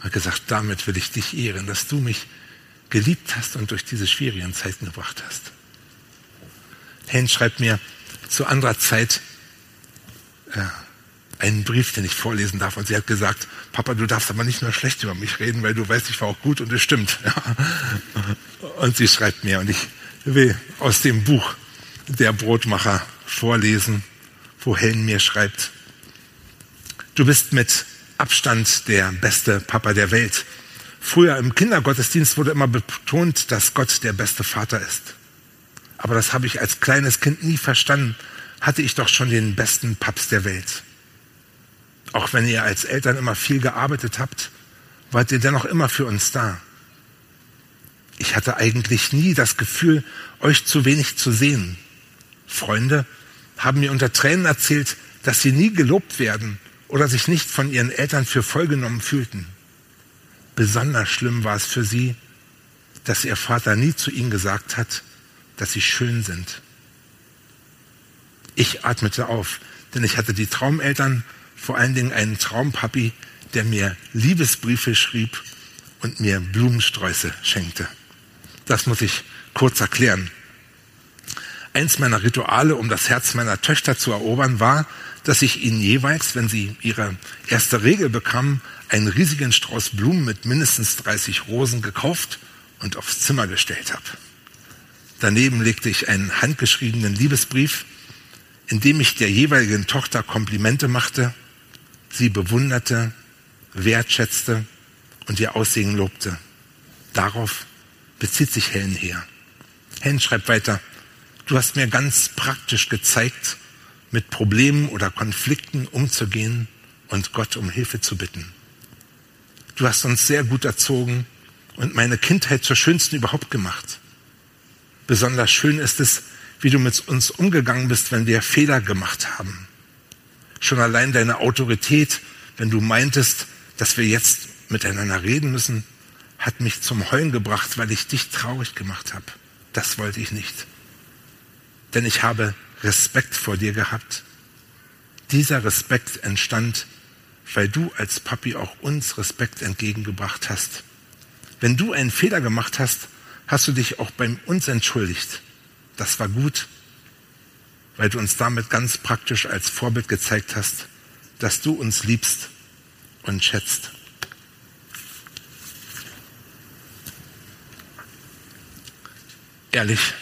Hat gesagt, damit will ich dich ehren, dass du mich geliebt hast und durch diese schwierigen Zeiten gebracht hast. Hen schreibt mir zu anderer Zeit äh, einen Brief, den ich vorlesen darf. Und sie hat gesagt, Papa, du darfst aber nicht nur schlecht über mich reden, weil du weißt, ich war auch gut und es stimmt. Und sie schreibt mir, und ich will aus dem Buch der Brotmacher vorlesen, wo Helen mir schreibt, du bist mit Abstand der beste Papa der Welt. Früher im Kindergottesdienst wurde immer betont, dass Gott der beste Vater ist. Aber das habe ich als kleines Kind nie verstanden. Hatte ich doch schon den besten Paps der Welt. Auch wenn ihr als Eltern immer viel gearbeitet habt, wart ihr dennoch immer für uns da. Ich hatte eigentlich nie das Gefühl, euch zu wenig zu sehen. Freunde haben mir unter Tränen erzählt, dass sie nie gelobt werden oder sich nicht von ihren Eltern für vollgenommen fühlten. Besonders schlimm war es für sie, dass ihr Vater nie zu ihnen gesagt hat, dass sie schön sind. Ich atmete auf, denn ich hatte die Traumeltern, vor allen Dingen einen Traumpapi, der mir Liebesbriefe schrieb und mir Blumensträuße schenkte. Das muss ich kurz erklären. Eins meiner Rituale, um das Herz meiner Töchter zu erobern, war, dass ich ihnen jeweils, wenn sie ihre erste Regel bekamen, einen riesigen Strauß Blumen mit mindestens 30 Rosen gekauft und aufs Zimmer gestellt habe. Daneben legte ich einen handgeschriebenen Liebesbrief, in dem ich der jeweiligen Tochter Komplimente machte, sie bewunderte, wertschätzte und ihr Aussehen lobte. Darauf bezieht sich Helen her. Helen schreibt weiter, du hast mir ganz praktisch gezeigt, mit Problemen oder Konflikten umzugehen und Gott um Hilfe zu bitten. Du hast uns sehr gut erzogen und meine Kindheit zur schönsten überhaupt gemacht. Besonders schön ist es, wie du mit uns umgegangen bist, wenn wir Fehler gemacht haben. Schon allein deine Autorität, wenn du meintest, dass wir jetzt miteinander reden müssen, hat mich zum Heulen gebracht, weil ich dich traurig gemacht habe. Das wollte ich nicht. Denn ich habe Respekt vor dir gehabt. Dieser Respekt entstand, weil du als Papi auch uns Respekt entgegengebracht hast. Wenn du einen Fehler gemacht hast, hast du dich auch bei uns entschuldigt. Das war gut, weil du uns damit ganz praktisch als Vorbild gezeigt hast, dass du uns liebst und schätzt. Ehrlich,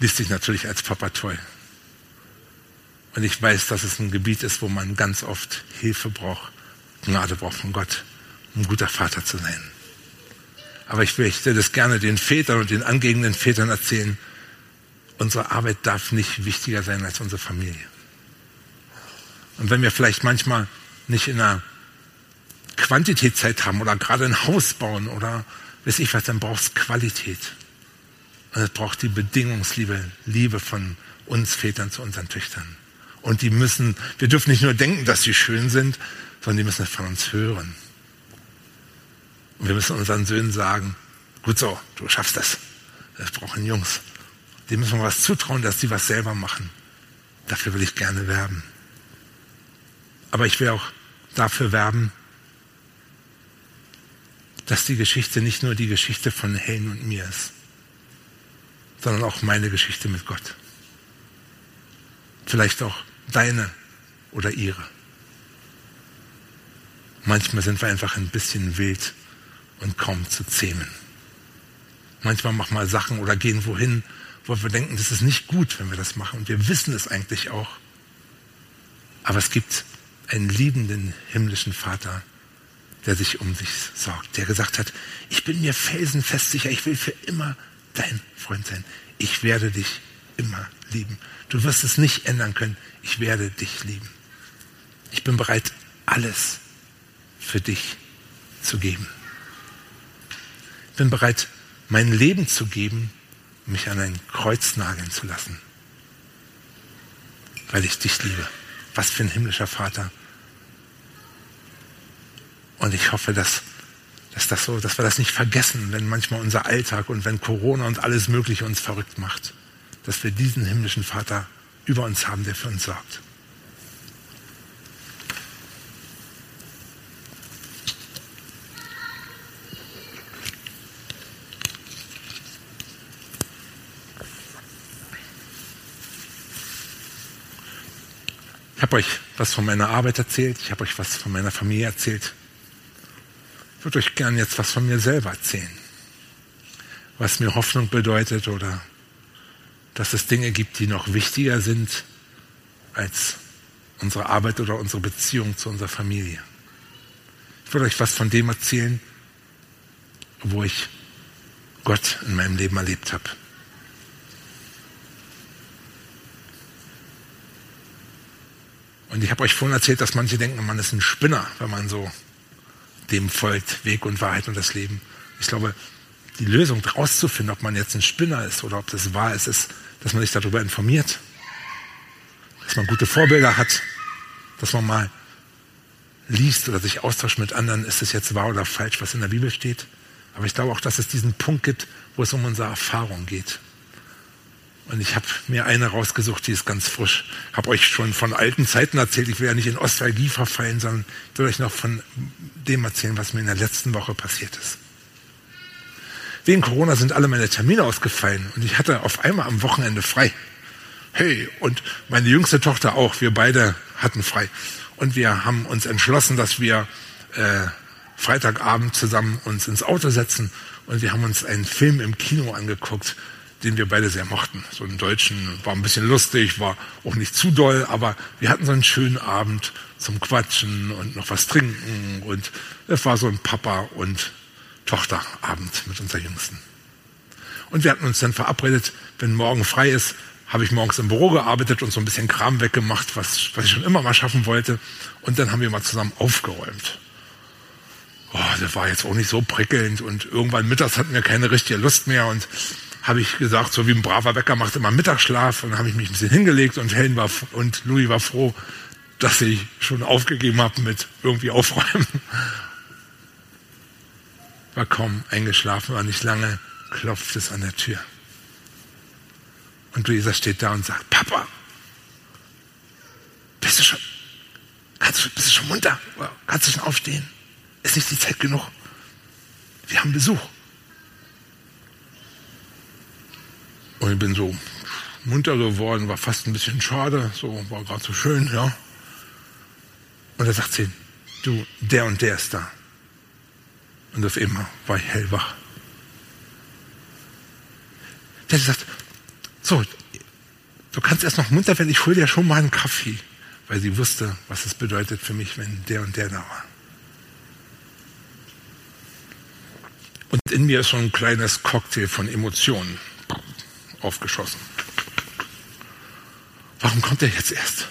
liest sich natürlich als Papa toll. Und ich weiß, dass es ein Gebiet ist, wo man ganz oft Hilfe braucht, Gnade braucht von Gott, um ein guter Vater zu sein. Aber ich möchte das gerne den Vätern und den angehenden Vätern erzählen. Unsere Arbeit darf nicht wichtiger sein als unsere Familie. Und wenn wir vielleicht manchmal nicht in einer Quantitätszeit haben oder gerade ein Haus bauen oder weiß ich was, dann braucht es Qualität. Und es braucht die Bedingungsliebe, Liebe von uns Vätern zu unseren Töchtern. Und die müssen, wir dürfen nicht nur denken, dass sie schön sind, sondern die müssen es von uns hören. Und wir müssen unseren Söhnen sagen, gut so, du schaffst das. Das brauchen Jungs. Die müssen wir was zutrauen, dass sie was selber machen. Dafür will ich gerne werben. Aber ich will auch dafür werben, dass die Geschichte nicht nur die Geschichte von Helen und mir ist, sondern auch meine Geschichte mit Gott. Vielleicht auch deine oder ihre. Manchmal sind wir einfach ein bisschen wild und kaum zu zähmen. Manchmal machen wir Sachen oder gehen wohin, wo wir denken, das ist nicht gut, wenn wir das machen. Und wir wissen es eigentlich auch. Aber es gibt einen liebenden himmlischen Vater, der sich um sich sorgt, der gesagt hat, ich bin mir felsenfest sicher, ich will für immer dein Freund sein. Ich werde dich immer lieben. Du wirst es nicht ändern können. Ich werde dich lieben. Ich bin bereit, alles für dich zu geben. Bin bereit, mein Leben zu geben, mich an ein Kreuz nageln zu lassen, weil ich dich liebe. Was für ein himmlischer Vater. Und ich hoffe, dass, dass, das so, dass wir das nicht vergessen, wenn manchmal unser Alltag und wenn Corona und alles Mögliche uns verrückt macht, dass wir diesen himmlischen Vater über uns haben, der für uns sorgt. Habe euch was von meiner Arbeit erzählt, ich habe euch was von meiner Familie erzählt. Ich würde euch gerne jetzt was von mir selber erzählen. Was mir Hoffnung bedeutet oder dass es Dinge gibt, die noch wichtiger sind als unsere Arbeit oder unsere Beziehung zu unserer Familie. Ich würde euch was von dem erzählen, wo ich Gott in meinem Leben erlebt habe. Und ich habe euch vorhin erzählt, dass manche denken, man ist ein Spinner, wenn man so dem folgt, Weg und Wahrheit und das Leben. Ich glaube, die Lösung herauszufinden, ob man jetzt ein Spinner ist oder ob das wahr ist, ist, dass man sich darüber informiert, dass man gute Vorbilder hat, dass man mal liest oder sich austauscht mit anderen, ist es jetzt wahr oder falsch, was in der Bibel steht. Aber ich glaube auch, dass es diesen Punkt gibt, wo es um unsere Erfahrung geht. Und ich habe mir eine rausgesucht, die ist ganz frisch. Habe euch schon von alten Zeiten erzählt. Ich will ja nicht in Ostalgie verfallen, sondern will euch noch von dem erzählen, was mir in der letzten Woche passiert ist. Wegen Corona sind alle meine Termine ausgefallen und ich hatte auf einmal am Wochenende frei. Hey, und meine jüngste Tochter auch. Wir beide hatten frei. Und wir haben uns entschlossen, dass wir äh, Freitagabend zusammen uns ins Auto setzen und wir haben uns einen Film im Kino angeguckt den wir beide sehr mochten. So einen deutschen, war ein bisschen lustig, war auch nicht zu doll, aber wir hatten so einen schönen Abend zum Quatschen und noch was trinken und es war so ein Papa- und Tochterabend mit unserer Jüngsten. Und wir hatten uns dann verabredet, wenn morgen frei ist, habe ich morgens im Büro gearbeitet und so ein bisschen Kram weggemacht, was, was ich schon immer mal schaffen wollte. Und dann haben wir mal zusammen aufgeräumt. Oh, das war jetzt auch nicht so prickelnd und irgendwann mittags hatten wir keine richtige Lust mehr und habe ich gesagt, so wie ein braver Bäcker macht immer Mittagsschlaf und dann habe ich mich ein bisschen hingelegt und Helen war und Louis war froh, dass ich schon aufgegeben habe mit irgendwie aufräumen. War kaum eingeschlafen, war nicht lange, klopft es an der Tür. Und Luisa steht da und sagt, Papa, bist du schon, kannst bist du schon munter? Kannst du schon aufstehen? Ist nicht die Zeit genug? Wir haben Besuch. Und ich bin so munter geworden, war fast ein bisschen schade, so war gerade so schön, ja. Und er sagt sie, du, der und der ist da. Und auf immer war ich hellwach. Der sagt, so, du kannst erst noch munter werden, ich hole dir schon mal einen Kaffee, weil sie wusste, was es bedeutet für mich, wenn der und der da war. Und in mir ist so ein kleines Cocktail von Emotionen aufgeschossen. Warum kommt er jetzt erst?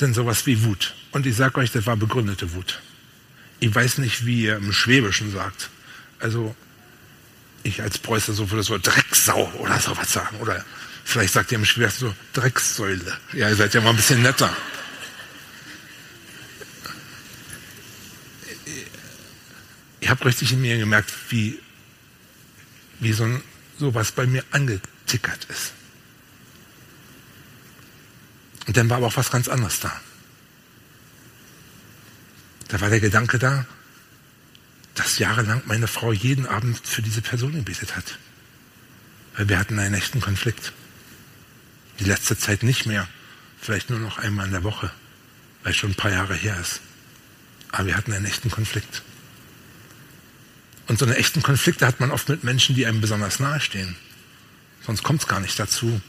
Denn sowas wie Wut. Und ich sage euch, das war begründete Wut. Ich weiß nicht, wie ihr im Schwäbischen sagt. Also, ich als Preußer so würde so Drecksau oder sowas sagen. Oder vielleicht sagt ihr im Schwäbischen so Dreckssäule. Ja, ihr seid ja mal ein bisschen netter. Ich habe richtig in mir gemerkt, wie wie so ein, sowas bei mir angetickert ist. Und dann war aber auch was ganz anderes da. Da war der Gedanke da, dass jahrelang meine Frau jeden Abend für diese Person gebetet hat. Weil wir hatten einen echten Konflikt. Die letzte Zeit nicht mehr. Vielleicht nur noch einmal in der Woche, weil es schon ein paar Jahre her ist. Aber wir hatten einen echten Konflikt. Und so eine echten Konflikte hat man oft mit Menschen, die einem besonders nahe stehen. Sonst kommt es gar nicht dazu.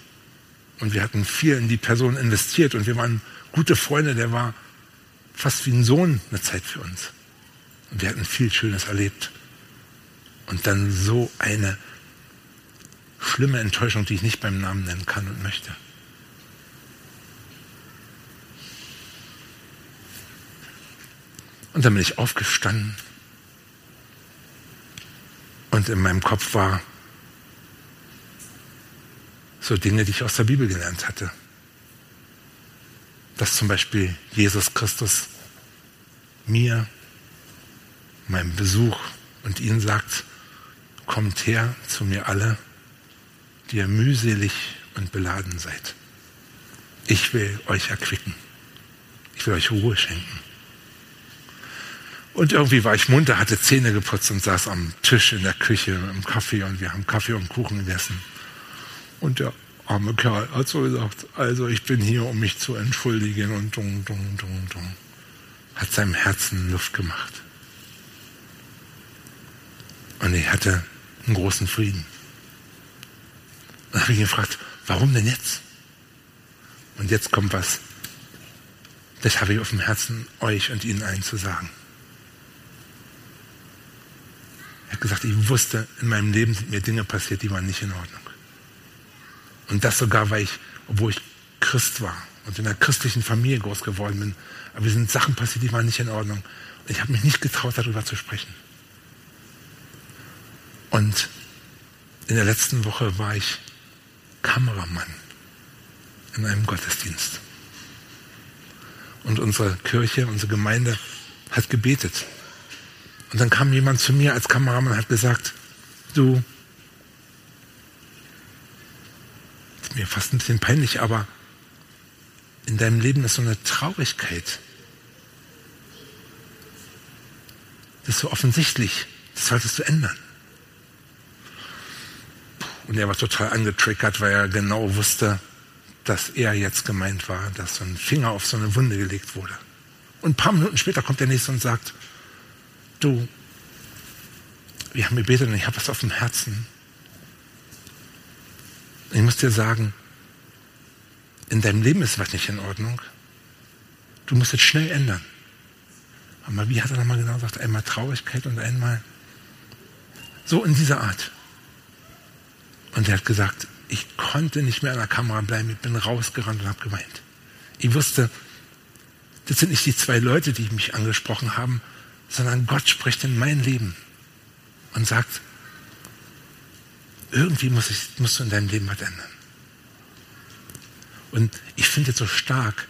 Und wir hatten viel in die Person investiert und wir waren gute Freunde. Der war fast wie ein Sohn eine Zeit für uns. Und wir hatten viel Schönes erlebt. Und dann so eine schlimme Enttäuschung, die ich nicht beim Namen nennen kann und möchte. Und dann bin ich aufgestanden Und in meinem Kopf war so Dinge, die ich aus der Bibel gelernt hatte. Dass zum Beispiel Jesus Christus mir, meinem Besuch und ihnen sagt, kommt her zu mir alle, die ihr mühselig und beladen seid. Ich will euch erquicken. Ich will euch Ruhe schenken. Und irgendwie war ich munter, hatte Zähne geputzt und saß am Tisch in der Küche im Kaffee und wir haben Kaffee und Kuchen gegessen. Und der arme Kerl hat so gesagt, also ich bin hier, um mich zu entschuldigen und dung, dung, dung, dung. Hat seinem Herzen Luft gemacht. Und ich hatte einen großen Frieden. Dann habe ich ihn gefragt, warum denn jetzt? Und jetzt kommt was. Das habe ich auf dem Herzen, euch und Ihnen allen zu sagen. Hat gesagt, ich wusste, in meinem Leben sind mir Dinge passiert, die waren nicht in Ordnung. Und das sogar, weil ich, obwohl ich Christ war und in einer christlichen Familie groß geworden bin, aber wir sind Sachen passiert, die waren nicht in Ordnung. Und ich habe mich nicht getraut, darüber zu sprechen. Und in der letzten Woche war ich Kameramann in einem Gottesdienst. Und unsere Kirche, unsere Gemeinde hat gebetet. Und dann kam jemand zu mir als Kameramann und hat gesagt, du, ist mir fast ein bisschen peinlich, aber in deinem Leben ist so eine Traurigkeit. Das ist so offensichtlich. Das solltest du ändern. Und er war total angetriggert, weil er genau wusste, dass er jetzt gemeint war, dass so ein Finger auf so eine Wunde gelegt wurde. Und ein paar Minuten später kommt der Nächste und sagt, du, wir haben gebetet und ich habe was auf dem Herzen. Ich muss dir sagen, in deinem Leben ist was nicht in Ordnung. Du musst es schnell ändern. Aber wie hat er nochmal genau gesagt? Einmal Traurigkeit und einmal so in dieser Art. Und er hat gesagt, ich konnte nicht mehr an der Kamera bleiben, ich bin rausgerannt und habe geweint. Ich wusste, das sind nicht die zwei Leute, die mich angesprochen haben, sondern Gott spricht in mein Leben und sagt, irgendwie muss ich, musst du in deinem Leben was ändern. Und ich finde es so stark,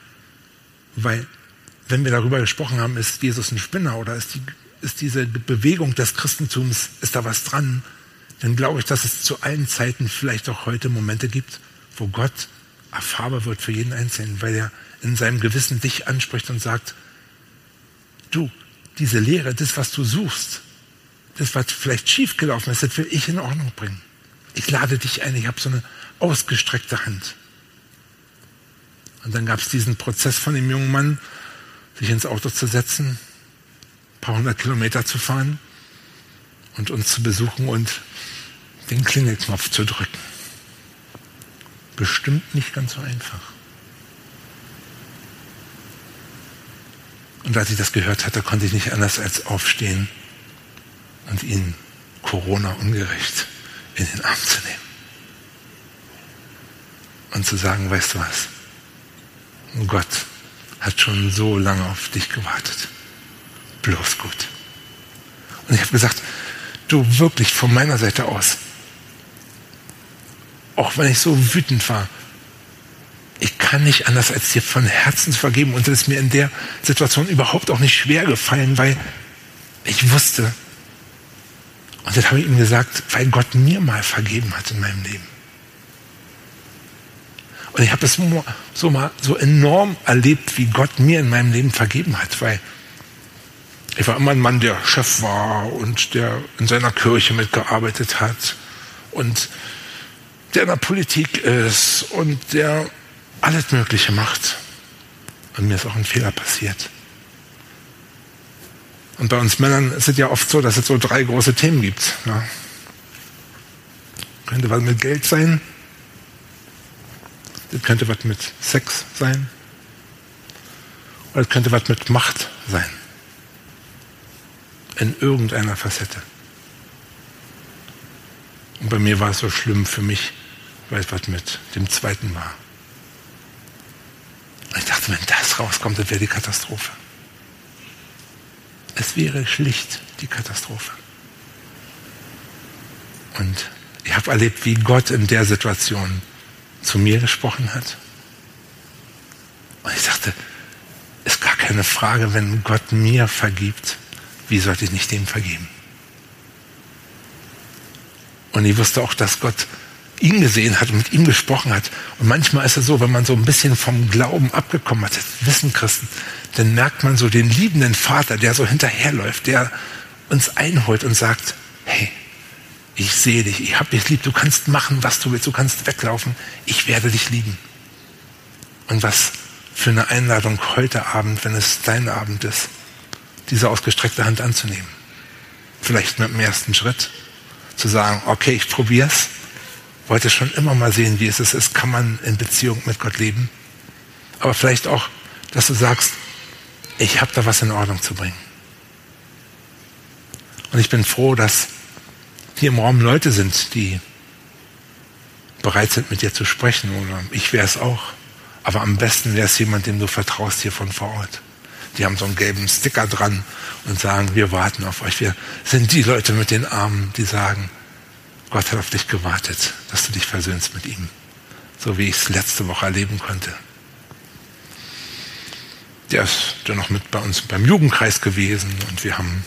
weil wenn wir darüber gesprochen haben, ist Jesus ein Spinner oder ist, die, ist diese Bewegung des Christentums, ist da was dran, dann glaube ich, dass es zu allen Zeiten vielleicht auch heute Momente gibt, wo Gott erfahrbar wird für jeden Einzelnen, weil er in seinem Gewissen dich anspricht und sagt, du, diese Lehre, das, was du suchst, das, was vielleicht schiefgelaufen ist, das will ich in Ordnung bringen. Ich lade dich ein, ich habe so eine ausgestreckte Hand. Und dann gab es diesen Prozess von dem jungen Mann, sich ins Auto zu setzen, ein paar hundert Kilometer zu fahren und uns zu besuchen und den Klingelknopf zu drücken. Bestimmt nicht ganz so einfach. Und als ich das gehört hatte, konnte ich nicht anders als aufstehen und ihn Corona ungerecht in den Arm zu nehmen. Und zu sagen, weißt du was? Gott hat schon so lange auf dich gewartet. Bloß gut. Und ich habe gesagt, du wirklich von meiner Seite aus, auch wenn ich so wütend war, ich kann nicht anders als dir von Herzen vergeben. Und es ist mir in der Situation überhaupt auch nicht schwer gefallen, weil ich wusste, und das habe ich ihm gesagt, weil Gott mir mal vergeben hat in meinem Leben. Und ich habe das so mal so enorm erlebt, wie Gott mir in meinem Leben vergeben hat, weil ich war immer ein Mann, der Chef war und der in seiner Kirche mitgearbeitet hat und der in der Politik ist und der alles Mögliche macht. Und mir ist auch ein Fehler passiert. Und bei uns Männern ist es ja oft so, dass es so drei große Themen gibt. Ja. Könnte was mit Geld sein. Das könnte was mit Sex sein. Oder es könnte was mit Macht sein. In irgendeiner Facette. Und bei mir war es so schlimm für mich, weil es was mit dem zweiten war. Und ich dachte, wenn das rauskommt, das wäre die Katastrophe. Es wäre schlicht die Katastrophe. Und ich habe erlebt, wie Gott in der Situation zu mir gesprochen hat. Und ich dachte, ist gar keine Frage, wenn Gott mir vergibt, wie sollte ich nicht dem vergeben? Und ich wusste auch, dass Gott ihn gesehen hat und mit ihm gesprochen hat. Und manchmal ist es so, wenn man so ein bisschen vom Glauben abgekommen hat, das wissen Christen, dann merkt man so den liebenden Vater, der so hinterherläuft, der uns einholt und sagt, hey, ich sehe dich, ich habe dich lieb, du kannst machen, was du willst, du kannst weglaufen, ich werde dich lieben. Und was für eine Einladung heute Abend, wenn es dein Abend ist, diese ausgestreckte Hand anzunehmen. Vielleicht mit dem ersten Schritt zu sagen, okay, ich probiere es. Wollte schon immer mal sehen, wie es ist. Kann man in Beziehung mit Gott leben? Aber vielleicht auch, dass du sagst, ich habe da was in Ordnung zu bringen. Und ich bin froh, dass hier im Raum Leute sind, die bereit sind, mit dir zu sprechen. Oder ich wäre es auch. Aber am besten wäre es jemand, dem du vertraust hier von vor Ort. Die haben so einen gelben Sticker dran und sagen, wir warten auf euch. Wir sind die Leute mit den Armen, die sagen, Gott hat auf dich gewartet, dass du dich versöhnst mit ihm. So wie ich es letzte Woche erleben konnte. Der ist dann noch mit bei uns beim Jugendkreis gewesen und wir haben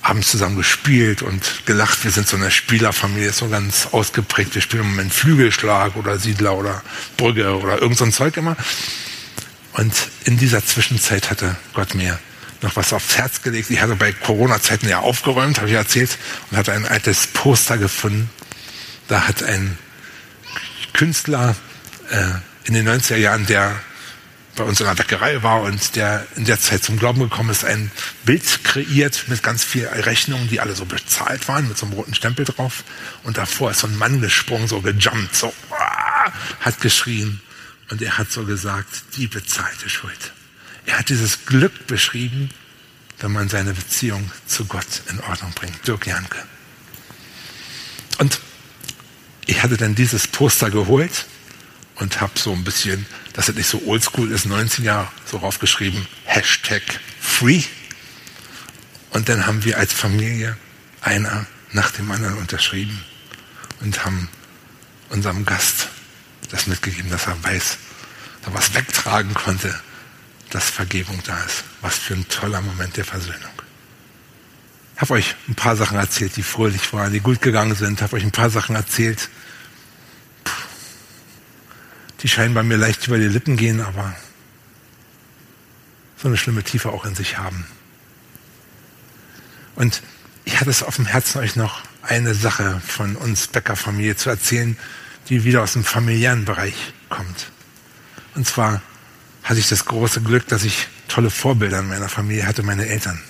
abends zusammen gespielt und gelacht. Wir sind so eine Spielerfamilie, so ganz ausgeprägt. Wir spielen im Moment Flügelschlag oder Siedler oder Brügge oder irgend so ein Zeug immer. Und in dieser Zwischenzeit hatte Gott mir noch was aufs Herz gelegt. Ich hatte bei Corona-Zeiten ja aufgeräumt, habe ich erzählt, und hatte ein altes Poster gefunden. Da hat ein Künstler äh, in den 90er Jahren, der bei uns in der Bäckerei war und der in der Zeit zum Glauben gekommen ist, ein Bild kreiert mit ganz vielen Rechnungen, die alle so bezahlt waren, mit so einem roten Stempel drauf. Und davor ist so ein Mann gesprungen, so gejumpt, so, hat geschrien. Und er hat so gesagt, die bezahlte Schuld. Er hat dieses Glück beschrieben, wenn man seine Beziehung zu Gott in Ordnung bringt. Dirk Janke. Und ich hatte dann dieses Poster geholt und habe so ein bisschen, dass es nicht so oldschool ist, 90er so raufgeschrieben, Hashtag free. Und dann haben wir als Familie einer nach dem anderen unterschrieben und haben unserem Gast das mitgegeben, dass er weiß, dass er was wegtragen konnte, dass Vergebung da ist. Was für ein toller Moment der Versöhnung. Ich habe euch ein paar Sachen erzählt, die fröhlich waren, die gut gegangen sind. Ich habe euch ein paar Sachen erzählt, die scheinen bei mir leicht über die Lippen gehen, aber so eine schlimme Tiefe auch in sich haben. Und ich hatte es auf dem Herzen, euch noch eine Sache von uns Bäckerfamilie zu erzählen, die wieder aus dem familiären Bereich kommt. Und zwar hatte ich das große Glück, dass ich tolle Vorbilder in meiner Familie hatte, meine Eltern.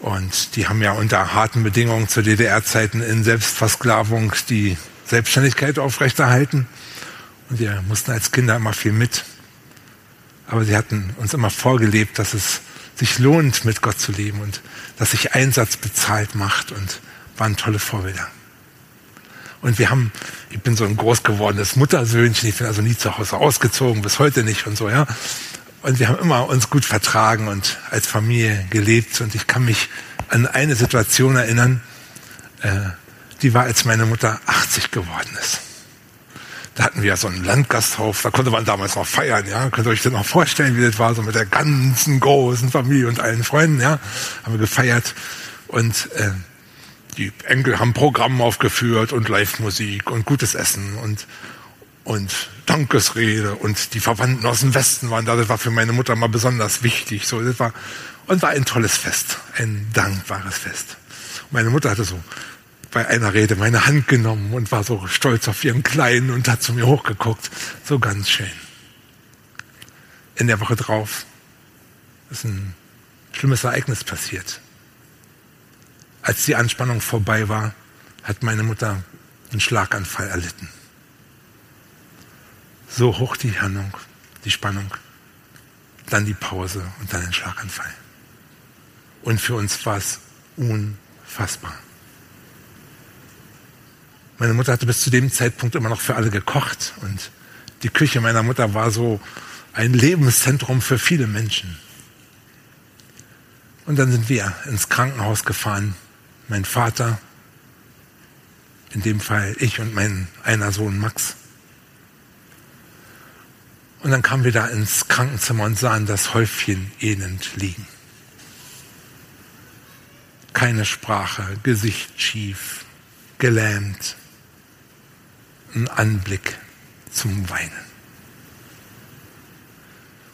Und die haben ja unter harten Bedingungen zu DDR-Zeiten in Selbstversklavung die Selbstständigkeit aufrechterhalten. Und wir mussten als Kinder immer viel mit. Aber sie hatten uns immer vorgelebt, dass es sich lohnt, mit Gott zu leben und dass sich Einsatz bezahlt macht und waren tolle Vorbilder. Und wir haben, ich bin so ein groß gewordenes Muttersöhnchen, ich bin also nie zu Hause ausgezogen, bis heute nicht und so, ja. Und wir haben immer uns gut vertragen und als Familie gelebt. Und ich kann mich an eine Situation erinnern, äh, die war, als meine Mutter 80 geworden ist. Da hatten wir ja so einen Landgasthof, da konnte man damals noch feiern, ja. Könnt ihr euch das noch vorstellen, wie das war, so mit der ganzen großen Familie und allen Freunden, ja. Haben wir gefeiert. Und äh, die Enkel haben Programm aufgeführt und Live-Musik und gutes Essen und, und Dankesrede und die Verwandten aus dem Westen waren da. Das war für meine Mutter mal besonders wichtig. So, das war, und war ein tolles Fest, ein dankbares Fest. Meine Mutter hatte so bei einer Rede meine Hand genommen und war so stolz auf ihren Kleinen und hat zu mir hochgeguckt. So ganz schön. In der Woche drauf ist ein schlimmes Ereignis passiert. Als die Anspannung vorbei war, hat meine Mutter einen Schlaganfall erlitten. So hoch die Handlung, die Spannung, dann die Pause und dann ein Schlaganfall. Und für uns war es unfassbar. Meine Mutter hatte bis zu dem Zeitpunkt immer noch für alle gekocht und die Küche meiner Mutter war so ein Lebenszentrum für viele Menschen. Und dann sind wir ins Krankenhaus gefahren, mein Vater, In dem Fall ich und mein einer Sohn Max. Und dann kamen wir da ins Krankenzimmer und sahen das Häufchen elend liegen. Keine Sprache, Gesicht schief, gelähmt. Ein Anblick zum Weinen.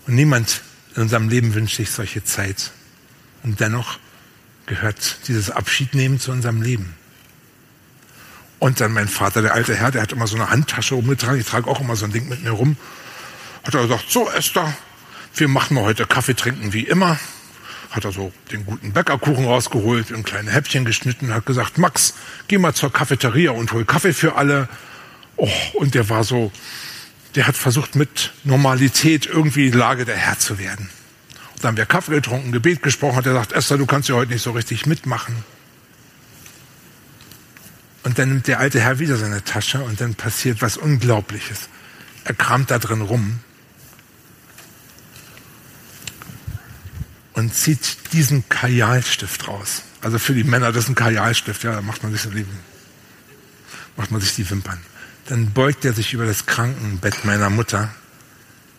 Und niemand in unserem Leben wünscht sich solche Zeit. Und dennoch gehört dieses Abschiednehmen zu unserem Leben. Und dann mein Vater, der alte Herr, der hat immer so eine Handtasche rumgetragen. Ich trage auch immer so ein Ding mit mir rum. Hat er gesagt, so Esther, wir machen mal heute Kaffee trinken wie immer. Hat er so den guten Bäckerkuchen rausgeholt, in kleine Häppchen geschnitten, hat gesagt, Max, geh mal zur Cafeteria und hol Kaffee für alle. Oh, und der war so, der hat versucht mit Normalität irgendwie Lage der Herr zu werden. Und dann haben wir Kaffee getrunken, Gebet gesprochen, hat er gesagt, Esther, du kannst ja heute nicht so richtig mitmachen. Und dann nimmt der alte Herr wieder seine Tasche und dann passiert was Unglaubliches. Er kramt da drin rum und zieht diesen Kajalstift raus. Also für die Männer, das ist ein Kajalstift, ja, da macht man sich so die, macht man sich die Wimpern. Dann beugt er sich über das Krankenbett meiner Mutter,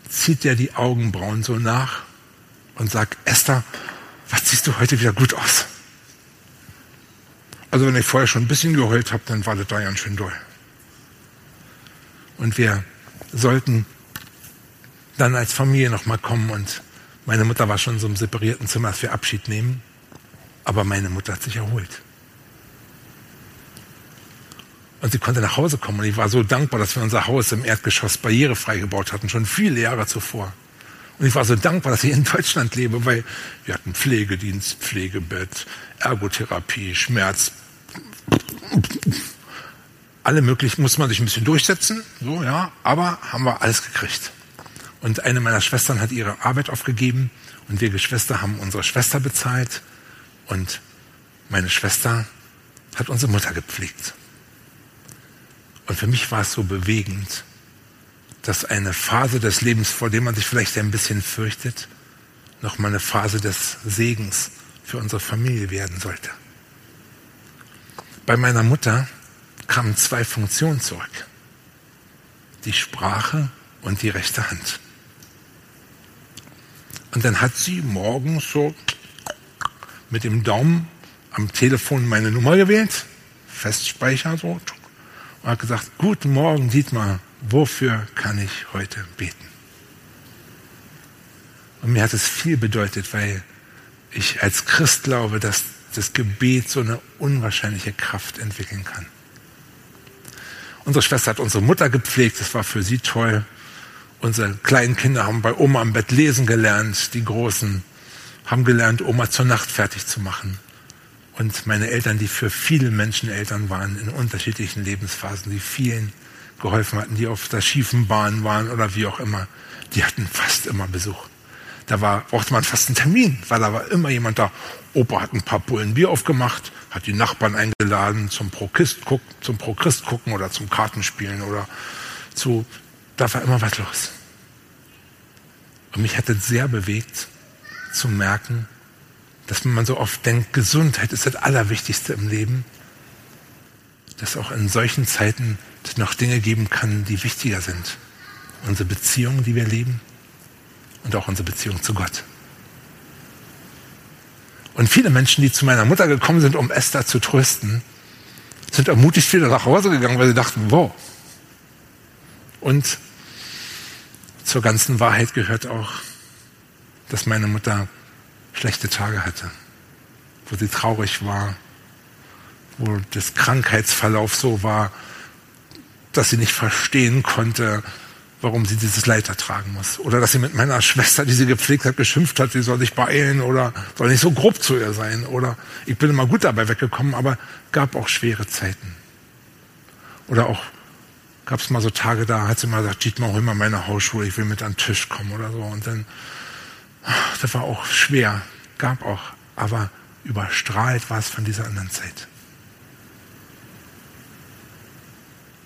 zieht er die Augenbrauen so nach und sagt, Esther, was siehst du heute wieder gut aus? Also wenn ich vorher schon ein bisschen geheult habe, dann war das da ganz schön doll. Und wir sollten dann als Familie nochmal kommen und meine Mutter war schon so im separierten Zimmer, dass wir Abschied nehmen. Aber meine Mutter hat sich erholt. Und sie konnte nach Hause kommen. Und ich war so dankbar, dass wir unser Haus im Erdgeschoss barrierefrei gebaut hatten, schon viele Jahre zuvor. Und ich war so dankbar, dass ich in Deutschland lebe, weil wir hatten Pflegedienst, Pflegebett, Ergotherapie, Schmerz, alle möglichen muss man sich ein bisschen durchsetzen, so ja, aber haben wir alles gekriegt. Und eine meiner Schwestern hat ihre Arbeit aufgegeben und wir Geschwister haben unsere Schwester bezahlt und meine Schwester hat unsere Mutter gepflegt. Und für mich war es so bewegend, dass eine Phase des Lebens, vor der man sich vielleicht ein bisschen fürchtet, nochmal eine Phase des Segens für unsere Familie werden sollte. Bei meiner Mutter kamen zwei Funktionen zurück. Die Sprache und die rechte Hand. Und dann hat sie morgens so mit dem Daumen am Telefon meine Nummer gewählt, Festspeicher so, und hat gesagt, guten Morgen Dietmar, wofür kann ich heute beten? Und mir hat es viel bedeutet, weil ich als Christ glaube, dass das Gebet so eine unwahrscheinliche Kraft entwickeln kann. Unsere Schwester hat unsere Mutter gepflegt, das war für sie toll. Unsere kleinen Kinder haben bei Oma am Bett lesen gelernt, die Großen haben gelernt, Oma zur Nacht fertig zu machen. Und meine Eltern, die für viele Menschen Eltern waren, in unterschiedlichen Lebensphasen, die vielen geholfen hatten, die auf der schiefen Bahn waren oder wie auch immer, die hatten fast immer Besuch. Da war, brauchte man fast einen Termin, weil da war immer jemand da. Opa hat ein paar Pullen Bier aufgemacht, hat die Nachbarn eingeladen zum Pro-Christ gucken, zum Pro gucken oder zum Kartenspielen oder zu, da war immer was los. Und mich hat es sehr bewegt zu merken, dass man so oft denkt, Gesundheit ist das Allerwichtigste im Leben, dass auch in solchen Zeiten noch Dinge geben kann, die wichtiger sind. Unsere Beziehungen, die wir leben, und auch unsere Beziehung zu Gott. Und viele Menschen, die zu meiner Mutter gekommen sind, um Esther zu trösten, sind ermutigt wieder nach Hause gegangen, weil sie dachten, wow. Und zur ganzen Wahrheit gehört auch, dass meine Mutter schlechte Tage hatte, wo sie traurig war, wo das Krankheitsverlauf so war, dass sie nicht verstehen konnte, warum sie dieses Leid ertragen muss. Oder dass sie mit meiner Schwester, die sie gepflegt hat, geschimpft hat, sie soll sich beeilen oder soll nicht so grob zu ihr sein. Oder ich bin immer gut dabei weggekommen, aber gab auch schwere Zeiten. Oder auch gab es mal so Tage, da hat sie mal gesagt, Dietmar, hol mal meine Hausschuhe, ich will mit an den Tisch kommen oder so. Und dann, das war auch schwer, gab auch, aber überstrahlt war es von dieser anderen Zeit.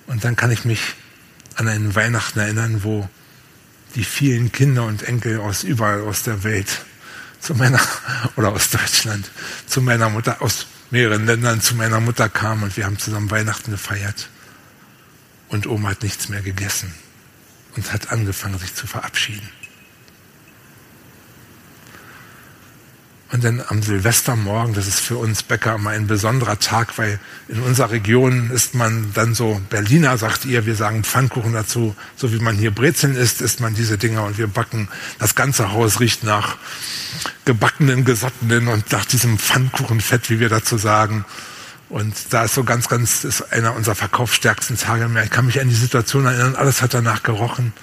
Und dann kann ich mich an einen Weihnachten erinnern, wo die vielen Kinder und Enkel aus überall aus der Welt zu meiner oder aus Deutschland zu meiner Mutter aus mehreren Ländern zu meiner Mutter kam und wir haben zusammen Weihnachten gefeiert. Und Oma hat nichts mehr gegessen und hat angefangen, sich zu verabschieden. Und dann am Silvestermorgen, das ist für uns Bäcker immer ein besonderer Tag, weil in unserer Region ist man dann so, Berliner sagt ihr, wir sagen Pfannkuchen dazu, so wie man hier Brezeln isst, isst man diese Dinger und wir backen. Das ganze Haus riecht nach gebackenen, gesottenen und nach diesem Pfannkuchenfett, wie wir dazu sagen. Und da ist so ganz, ganz, ist einer unserer verkaufsstärksten Tage mehr. Ich kann mich an die Situation erinnern, alles hat danach gerochen.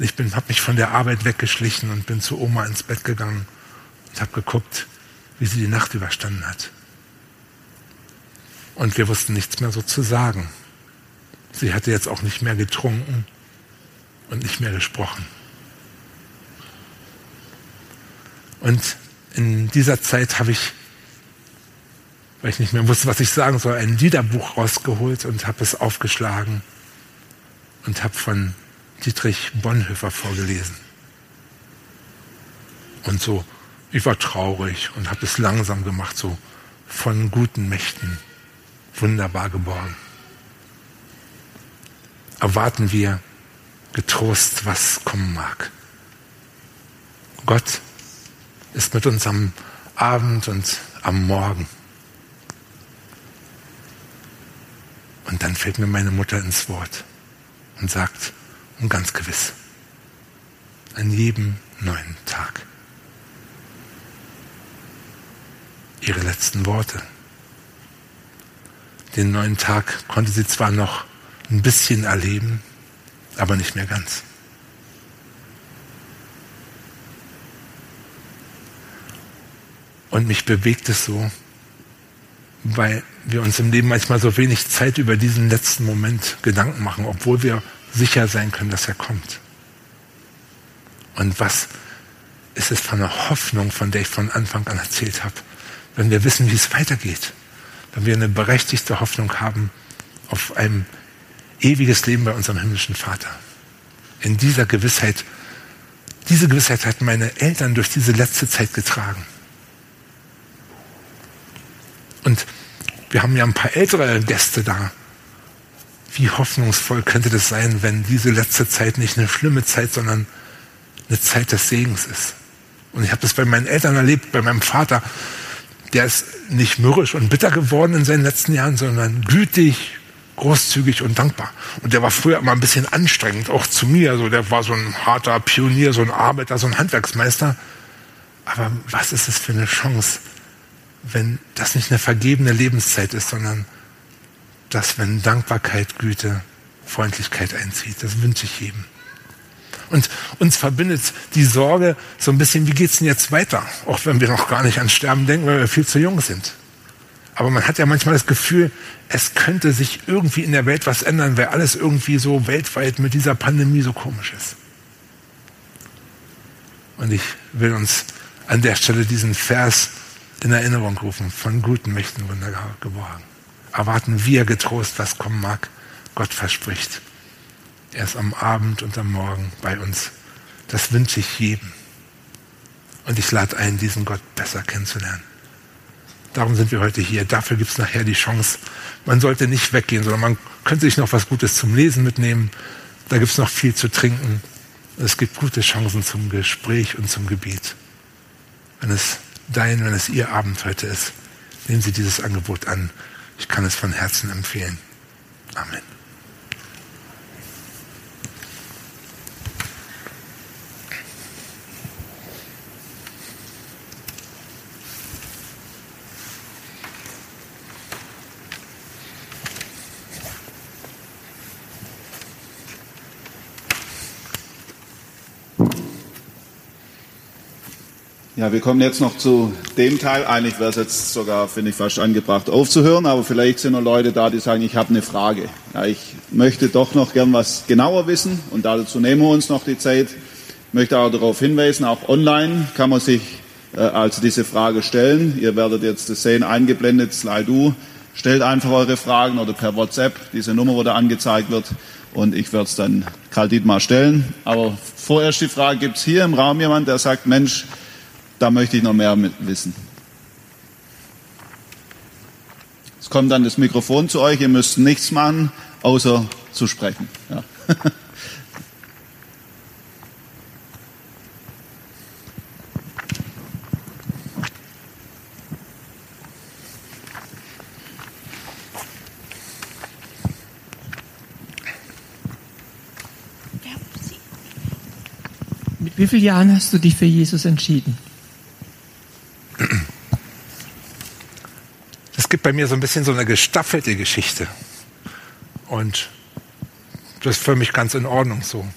Ich bin, habe mich von der Arbeit weggeschlichen und bin zu Oma ins Bett gegangen und habe geguckt, wie sie die Nacht überstanden hat. Und wir wussten nichts mehr so zu sagen. Sie hatte jetzt auch nicht mehr getrunken und nicht mehr gesprochen. Und in dieser Zeit habe ich, weil ich nicht mehr wusste, was ich sagen soll, ein Liederbuch rausgeholt und habe es aufgeschlagen und habe von Dietrich Bonhoeffer vorgelesen. Und so ich war traurig und habe es langsam gemacht, so von guten Mächten wunderbar geborgen. Erwarten wir getrost, was kommen mag. Gott ist mit uns am Abend und am Morgen. Und dann fällt mir meine Mutter ins Wort und sagt, und ganz gewiss, an jedem neuen Tag. ihre letzten Worte. Den neuen Tag konnte sie zwar noch ein bisschen erleben, aber nicht mehr ganz. Und mich bewegt es so, weil wir uns im Leben manchmal so wenig Zeit über diesen letzten Moment Gedanken machen, obwohl wir sicher sein können, dass er kommt. Und was ist es von einer Hoffnung, von der ich von Anfang an erzählt habe? Wenn wir wissen, wie es weitergeht, wenn wir eine berechtigte Hoffnung haben auf ein ewiges Leben bei unserem himmlischen Vater. In dieser Gewissheit, diese Gewissheit hatten meine Eltern durch diese letzte Zeit getragen. Und wir haben ja ein paar ältere Gäste da. Wie hoffnungsvoll könnte das sein, wenn diese letzte Zeit nicht eine schlimme Zeit, sondern eine Zeit des Segens ist? Und ich habe das bei meinen Eltern erlebt, bei meinem Vater der ist nicht mürrisch und bitter geworden in seinen letzten Jahren, sondern gütig, großzügig und dankbar. Und der war früher immer ein bisschen anstrengend, auch zu mir. Also der war so ein harter Pionier, so ein Arbeiter, so ein Handwerksmeister. Aber was ist es für eine Chance, wenn das nicht eine vergebene Lebenszeit ist, sondern dass, wenn Dankbarkeit, Güte, Freundlichkeit einzieht. Das wünsche ich jedem. Und uns verbindet die Sorge so ein bisschen, wie geht's denn jetzt weiter? Auch wenn wir noch gar nicht ans Sterben denken, weil wir viel zu jung sind. Aber man hat ja manchmal das Gefühl, es könnte sich irgendwie in der Welt was ändern, weil alles irgendwie so weltweit mit dieser Pandemie so komisch ist. Und ich will uns an der Stelle diesen Vers in Erinnerung rufen, von guten Mächten wunderbar geborgen. Erwarten wir getrost, was kommen mag. Gott verspricht. Er ist am Abend und am Morgen bei uns. Das wünsche ich jedem. Und ich lade ein, diesen Gott besser kennenzulernen. Darum sind wir heute hier. Dafür gibt es nachher die Chance. Man sollte nicht weggehen, sondern man könnte sich noch was Gutes zum Lesen mitnehmen. Da gibt es noch viel zu trinken. Es gibt gute Chancen zum Gespräch und zum Gebet. Wenn es dein, wenn es ihr Abend heute ist, nehmen Sie dieses Angebot an. Ich kann es von Herzen empfehlen. Amen. Ja, wir kommen jetzt noch zu dem Teil. Eigentlich wäre es jetzt sogar, finde ich, fast angebracht aufzuhören, aber vielleicht sind noch Leute da, die sagen, ich habe eine Frage. Ja, ich möchte doch noch gern was genauer wissen und dazu nehmen wir uns noch die Zeit. Ich möchte auch darauf hinweisen, auch online kann man sich äh, also diese Frage stellen. Ihr werdet jetzt das sehen, eingeblendet, Slide U. Stellt einfach eure Fragen oder per WhatsApp, diese Nummer, wo da angezeigt wird, und ich werde es dann Karl Dietmar stellen. Aber vorerst die Frage, gibt es hier im Raum jemand, der sagt, Mensch, da möchte ich noch mehr wissen. Es kommt dann das Mikrofon zu euch. Ihr müsst nichts machen, außer zu sprechen. Ja. Mit wie vielen Jahren hast du dich für Jesus entschieden? Es gibt bei mir so ein bisschen so eine gestaffelte Geschichte. Und das ist für mich ganz in Ordnung so.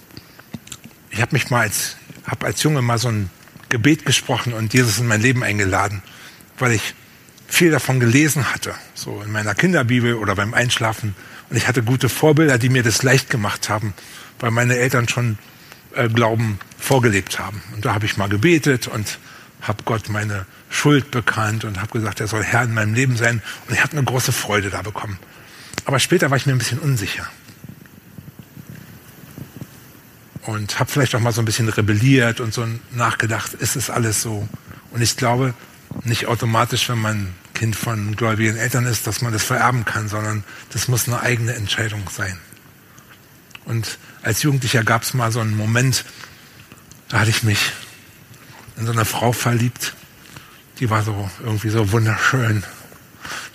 Ich habe mich mal als, hab als Junge mal so ein Gebet gesprochen und Jesus in mein Leben eingeladen, weil ich viel davon gelesen hatte, so in meiner Kinderbibel oder beim Einschlafen. Und ich hatte gute Vorbilder, die mir das leicht gemacht haben, weil meine Eltern schon äh, Glauben vorgelebt haben. Und da habe ich mal gebetet und habe Gott meine Schuld bekannt und habe gesagt, er soll Herr in meinem Leben sein. Und ich habe eine große Freude da bekommen. Aber später war ich mir ein bisschen unsicher. Und habe vielleicht auch mal so ein bisschen rebelliert und so nachgedacht, ist es alles so? Und ich glaube, nicht automatisch, wenn man Kind von gläubigen Eltern ist, dass man das vererben kann, sondern das muss eine eigene Entscheidung sein. Und als Jugendlicher gab es mal so einen Moment, da hatte ich mich in so eine Frau verliebt. Die war so irgendwie so wunderschön.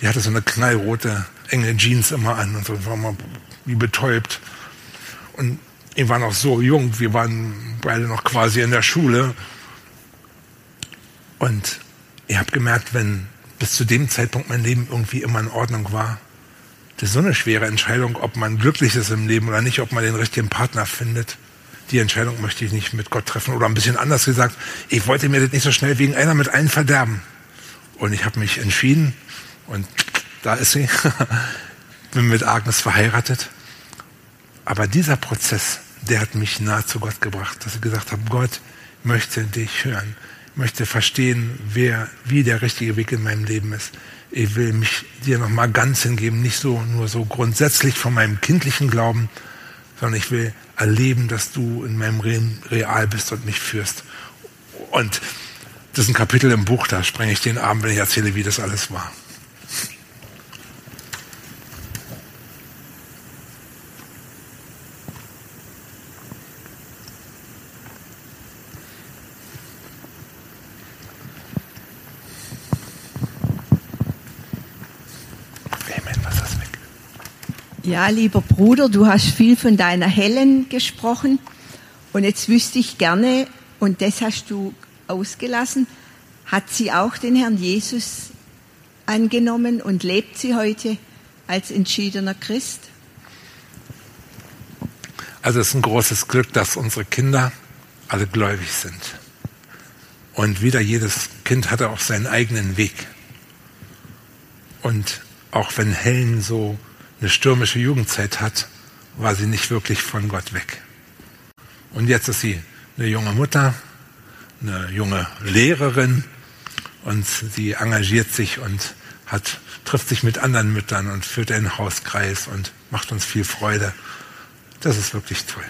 Die hatte so eine knallrote, enge Jeans immer an und so war mal wie betäubt. Und ich war noch so jung, wir waren beide noch quasi in der Schule. Und ich habe gemerkt, wenn bis zu dem Zeitpunkt mein Leben irgendwie immer in Ordnung war, das ist so eine schwere Entscheidung, ob man glücklich ist im Leben oder nicht, ob man den richtigen Partner findet. Die Entscheidung möchte ich nicht mit Gott treffen. Oder ein bisschen anders gesagt, ich wollte mir das nicht so schnell wegen einer mit allen verderben. Und ich habe mich entschieden und da ist sie. Bin mit Agnes verheiratet. Aber dieser Prozess, der hat mich nahe zu Gott gebracht, dass ich gesagt habe, Gott möchte dich hören, möchte verstehen, wer, wie der richtige Weg in meinem Leben ist ich will mich dir nochmal ganz hingeben, nicht so nur so grundsätzlich von meinem kindlichen Glauben, sondern ich will erleben, dass du in meinem Real bist und mich führst. Und das ist ein Kapitel im Buch, da sprenge ich den Abend, wenn ich erzähle, wie das alles war. Ja, lieber Bruder, du hast viel von deiner Helen gesprochen und jetzt wüsste ich gerne, und das hast du ausgelassen, hat sie auch den Herrn Jesus angenommen und lebt sie heute als entschiedener Christ? Also es ist ein großes Glück, dass unsere Kinder alle gläubig sind. Und wieder jedes Kind hatte auch seinen eigenen Weg. Und auch wenn Helen so eine stürmische Jugendzeit hat, war sie nicht wirklich von Gott weg. Und jetzt ist sie eine junge Mutter, eine junge Lehrerin und sie engagiert sich und hat, trifft sich mit anderen Müttern und führt einen Hauskreis und macht uns viel Freude. Das ist wirklich toll.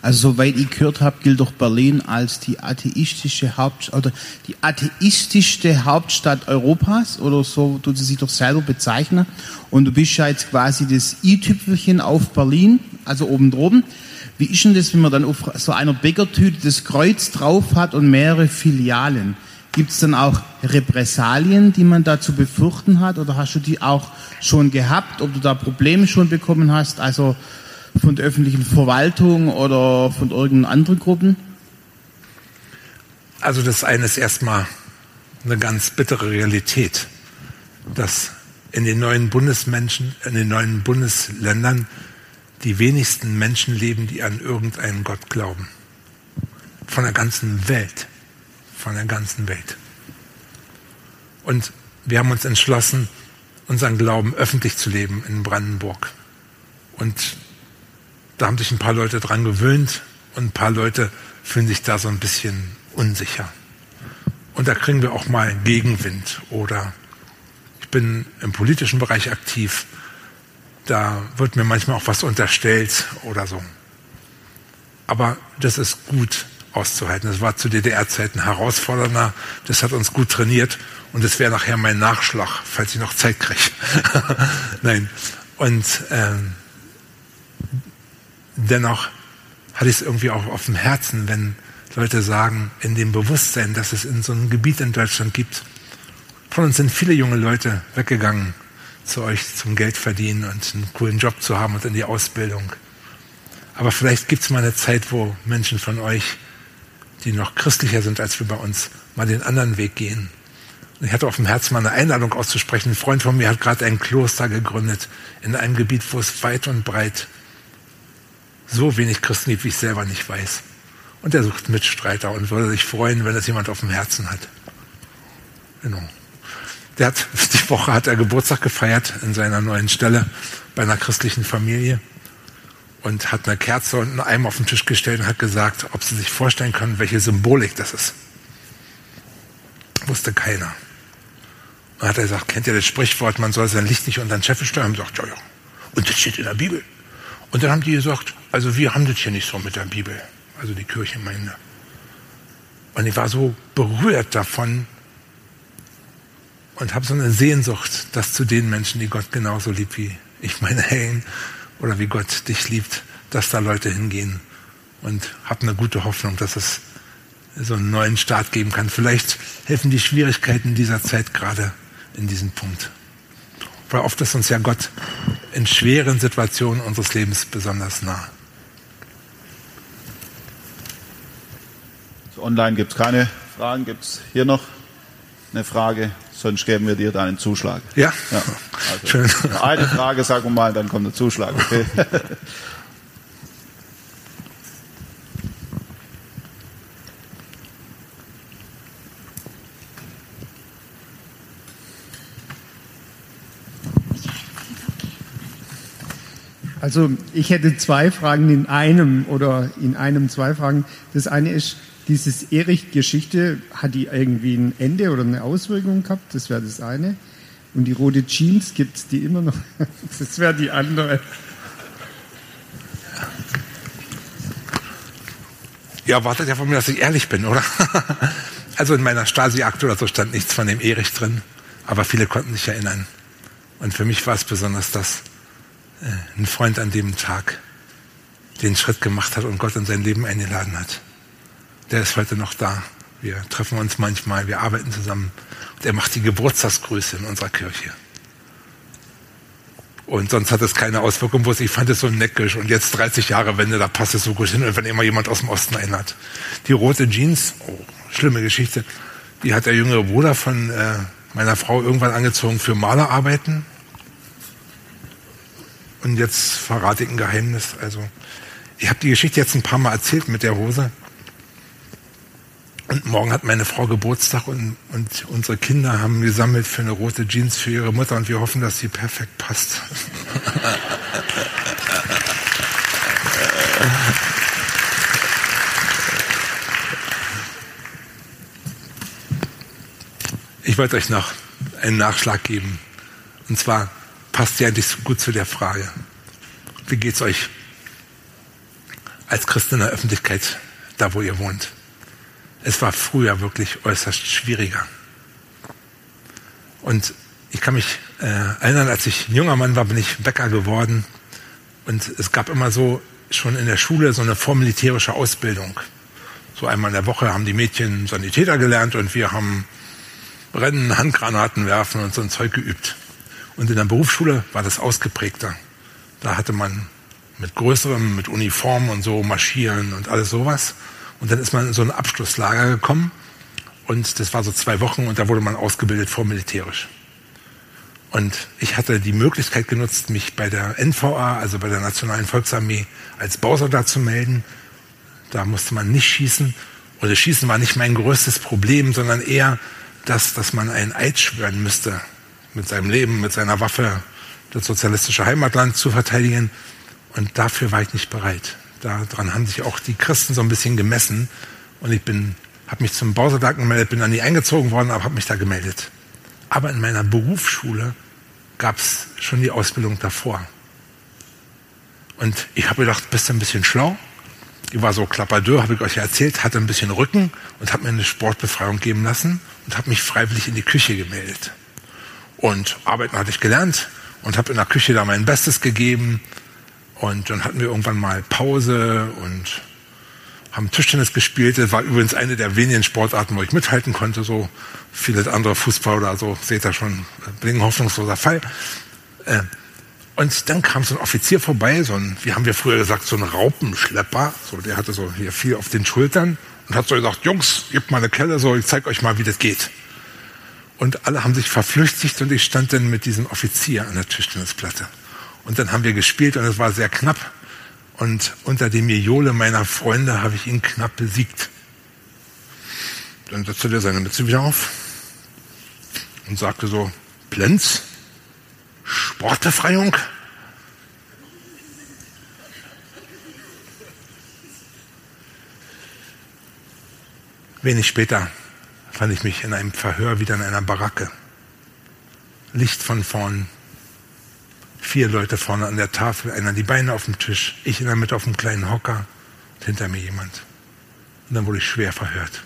Also soweit ich gehört habe, gilt doch Berlin als die atheistische Hauptstadt oder die atheistischste Hauptstadt Europas oder so tut sie sich doch selber bezeichnen. Und du bist ja jetzt quasi das i-Tüpfelchen auf Berlin, also oben droben. Wie ist denn das, wenn man dann auf so einer Bäckertüte das Kreuz drauf hat und mehrere Filialen? Gibt es dann auch Repressalien, die man da zu befürchten hat? Oder hast du die auch schon gehabt? Ob du da Probleme schon bekommen hast? Also von der öffentlichen Verwaltung oder von irgendeinen anderen Gruppen? Also das eine ist erstmal eine ganz bittere Realität, dass in den neuen Bundesmenschen, in den neuen Bundesländern die wenigsten Menschen leben, die an irgendeinen Gott glauben. Von der ganzen Welt. Von der ganzen Welt. Und wir haben uns entschlossen, unseren Glauben öffentlich zu leben in Brandenburg. Und da haben sich ein paar Leute dran gewöhnt und ein paar Leute fühlen sich da so ein bisschen unsicher. Und da kriegen wir auch mal Gegenwind oder ich bin im politischen Bereich aktiv. da wird mir manchmal auch was unterstellt oder so. Aber das ist gut auszuhalten. Das war zu DDR-Zeiten herausfordernder. Das hat uns gut trainiert und das wäre nachher mein Nachschlag, falls ich noch Zeit kriege. Nein. Und ähm, dennoch hatte ich es irgendwie auch auf dem Herzen, wenn Leute sagen, in dem Bewusstsein, dass es in so einem Gebiet in Deutschland gibt. Von uns sind viele junge Leute weggegangen zu euch zum Geld verdienen und einen coolen Job zu haben und in die Ausbildung. Aber vielleicht gibt es mal eine Zeit, wo Menschen von euch, die noch christlicher sind als wir bei uns, mal den anderen Weg gehen. Und ich hatte auf dem Herzen mal eine Einladung auszusprechen. Ein Freund von mir hat gerade ein Kloster gegründet in einem Gebiet, wo es weit und breit so wenig Christen gibt, wie ich selber nicht weiß. Und er sucht Mitstreiter und würde sich freuen, wenn es jemand auf dem Herzen hat. Genau. Der hat, die Woche hat er Geburtstag gefeiert in seiner neuen Stelle bei einer christlichen Familie und hat eine Kerze und einen Eimer auf den Tisch gestellt und hat gesagt, ob sie sich vorstellen können, welche Symbolik das ist. Wusste keiner. Dann hat er gesagt, kennt ihr das Sprichwort, man soll sein Licht nicht unter den Scheffel steuern? Und sagt, ja, ja. Und das steht in der Bibel. Und dann haben die gesagt, also wir haben das hier nicht so mit der Bibel. Also die Kirchengemeinde. Und ich war so berührt davon, und habe so eine Sehnsucht, dass zu den Menschen, die Gott genauso liebt wie ich meine Hellen oder wie Gott dich liebt, dass da Leute hingehen und habe eine gute Hoffnung, dass es so einen neuen Start geben kann. Vielleicht helfen die Schwierigkeiten dieser Zeit gerade in diesem Punkt. Weil oft ist uns ja Gott in schweren Situationen unseres Lebens besonders nah. Online gibt es keine Fragen. Gibt es hier noch eine Frage? sonst geben wir dir deinen Zuschlag. Ja. ja also Schön. Eine Frage, sagen wir mal, dann kommt der Zuschlag, okay? Also ich hätte zwei Fragen in einem oder in einem zwei Fragen. Das eine ist, dieses Erich-Geschichte, hat die irgendwie ein Ende oder eine Auswirkung gehabt? Das wäre das eine. Und die rote Jeans, gibt es die immer noch? Das wäre die andere. Ja, wartet ja von mir, dass ich ehrlich bin, oder? Also in meiner Stasi-Akte oder so stand nichts von dem Erich drin, aber viele konnten sich erinnern. Und für mich war es besonders, dass äh, ein Freund an dem Tag den Schritt gemacht hat und Gott in sein Leben eingeladen hat der ist heute noch da. Wir treffen uns manchmal, wir arbeiten zusammen. Und er macht die Geburtstagsgrüße in unserer Kirche. Und sonst hat es keine Auswirkung, wo ich fand es so neckisch. Und jetzt 30 Jahre Wende, da passt es so gut hin. Und wenn immer jemand aus dem Osten erinnert. Die rote Jeans, oh, schlimme Geschichte, die hat der jüngere Bruder von äh, meiner Frau irgendwann angezogen für Malerarbeiten. Und jetzt verrate ich ein Geheimnis. Also, ich habe die Geschichte jetzt ein paar Mal erzählt mit der Hose. Und morgen hat meine Frau Geburtstag und, und unsere Kinder haben gesammelt für eine rote Jeans für ihre Mutter und wir hoffen, dass sie perfekt passt. Ich wollte euch noch einen Nachschlag geben. Und zwar passt ja eigentlich gut zu der Frage. Wie geht's euch als Christ in der Öffentlichkeit, da wo ihr wohnt? Es war früher wirklich äußerst schwieriger. Und ich kann mich äh, erinnern, als ich ein junger Mann war, bin ich Bäcker geworden. Und es gab immer so schon in der Schule so eine vormilitärische Ausbildung. So einmal in der Woche haben die Mädchen Sanitäter gelernt und wir haben Brennen, Handgranaten werfen und so ein Zeug geübt. Und in der Berufsschule war das ausgeprägter. Da hatte man mit größerem, mit Uniform und so marschieren und alles sowas. Und dann ist man in so ein Abschlusslager gekommen. Und das war so zwei Wochen und da wurde man ausgebildet vormilitärisch. Und ich hatte die Möglichkeit genutzt, mich bei der NVA, also bei der Nationalen Volksarmee, als Bausoldat zu melden. Da musste man nicht schießen. Das Schießen war nicht mein größtes Problem, sondern eher das, dass man einen Eid schwören müsste, mit seinem Leben, mit seiner Waffe, das sozialistische Heimatland zu verteidigen. Und dafür war ich nicht bereit. Daran haben sich auch die Christen so ein bisschen gemessen. Und ich bin, habe mich zum Bausoldat gemeldet, bin dann nie eingezogen worden, aber habe mich da gemeldet. Aber in meiner Berufsschule gab es schon die Ausbildung davor. Und ich habe gedacht, bist du ein bisschen schlau? Ich war so klapperdür, habe ich euch ja erzählt, hatte ein bisschen Rücken und habe mir eine Sportbefreiung geben lassen und habe mich freiwillig in die Küche gemeldet. Und arbeiten hatte ich gelernt und habe in der Küche da mein Bestes gegeben. Und dann hatten wir irgendwann mal Pause und haben Tischtennis gespielt. Das war übrigens eine der wenigen Sportarten, wo ich mithalten konnte. So viele andere Fußball oder so, seht ihr schon, ein hoffnungsloser Fall. Äh, und dann kam so ein Offizier vorbei, so ein, wie haben wir früher gesagt, so ein Raupenschlepper. So, der hatte so hier viel auf den Schultern und hat so gesagt, Jungs, gebt mal eine Kelle, so, ich zeig euch mal, wie das geht. Und alle haben sich verflüchtigt und ich stand dann mit diesem Offizier an der Tischtennisplatte. Und dann haben wir gespielt und es war sehr knapp. Und unter dem Jole meiner Freunde habe ich ihn knapp besiegt. Dann setzte er seine Mütze wieder auf und sagte so, Plenz, Sportbefreiung? Wenig später fand ich mich in einem Verhör wieder in einer Baracke. Licht von vorn, vier Leute vorne an der Tafel, einer die Beine auf dem Tisch, ich in der Mitte auf dem kleinen Hocker und hinter mir jemand. Und dann wurde ich schwer verhört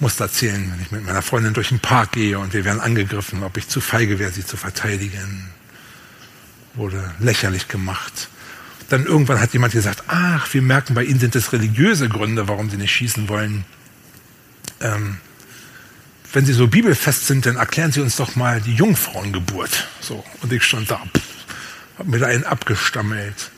musste erzählen, wenn ich mit meiner Freundin durch den Park gehe und wir werden angegriffen, ob ich zu feige wäre, sie zu verteidigen. Wurde lächerlich gemacht. Dann irgendwann hat jemand gesagt, ach, wir merken, bei Ihnen sind es religiöse Gründe, warum Sie nicht schießen wollen. Ähm, wenn Sie so bibelfest sind, dann erklären Sie uns doch mal die Jungfrauengeburt. So. Und ich stand da, hab mir da einen abgestammelt.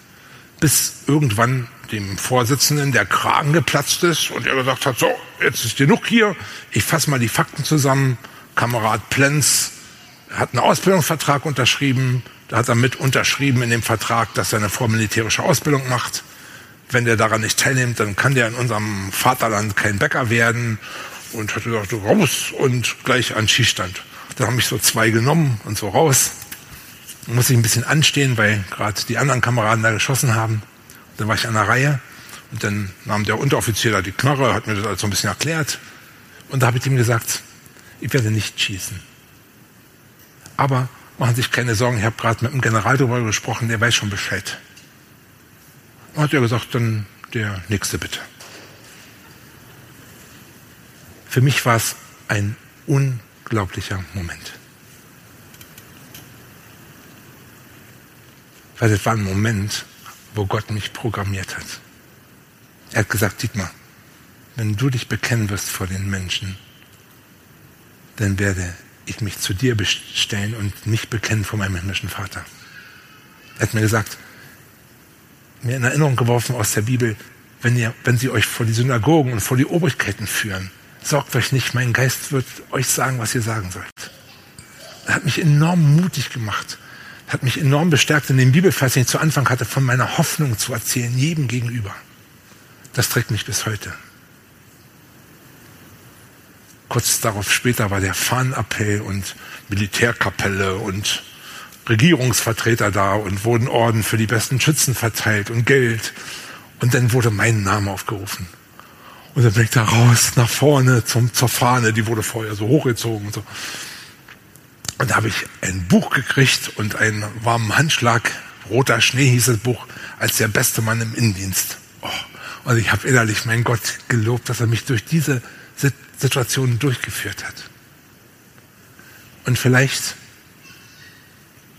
Bis irgendwann dem Vorsitzenden der Kragen geplatzt ist und er gesagt hat, so, jetzt ist genug hier, ich fasse mal die Fakten zusammen. Kamerad Plenz hat einen Ausbildungsvertrag unterschrieben, da hat er mit unterschrieben in dem Vertrag, dass er eine vormilitärische Ausbildung macht. Wenn der daran nicht teilnimmt, dann kann der in unserem Vaterland kein Bäcker werden. Und hat gesagt, raus und gleich an Schießstand. Dann haben mich so zwei genommen und so raus. Muss ich ein bisschen anstehen, weil gerade die anderen Kameraden da geschossen haben. Dann war ich an der Reihe und dann nahm der Unteroffizier da die Knarre, hat mir das alles so ein bisschen erklärt. Und da habe ich ihm gesagt, ich werde nicht schießen. Aber machen Sie sich keine Sorgen, ich habe gerade mit dem General darüber gesprochen, der weiß schon Bescheid. Und hat er gesagt, dann der nächste bitte. Für mich war es ein unglaublicher Moment. Weil das war ein Moment, wo Gott mich programmiert hat. Er hat gesagt, Dietmar, wenn du dich bekennen wirst vor den Menschen, dann werde ich mich zu dir bestellen und mich bekennen vor meinem himmlischen Vater. Er hat mir gesagt, mir in Erinnerung geworfen aus der Bibel, wenn, ihr, wenn sie euch vor die Synagogen und vor die Obrigkeiten führen, sorgt euch nicht, mein Geist wird euch sagen, was ihr sagen sollt. Er hat mich enorm mutig gemacht hat mich enorm bestärkt in dem Bibelvers, den ich zu Anfang hatte, von meiner Hoffnung zu erzählen, jedem gegenüber. Das trägt mich bis heute. Kurz darauf später war der Fahnenappell und Militärkapelle und Regierungsvertreter da und wurden Orden für die besten Schützen verteilt und Geld. Und dann wurde mein Name aufgerufen. Und dann ich da raus, nach vorne zum, zur Fahne, die wurde vorher so hochgezogen und so. Und da habe ich ein Buch gekriegt und einen warmen Handschlag. Roter Schnee hieß das Buch, als der beste Mann im Innendienst. Oh. Und ich habe innerlich meinen Gott gelobt, dass er mich durch diese Situation durchgeführt hat. Und vielleicht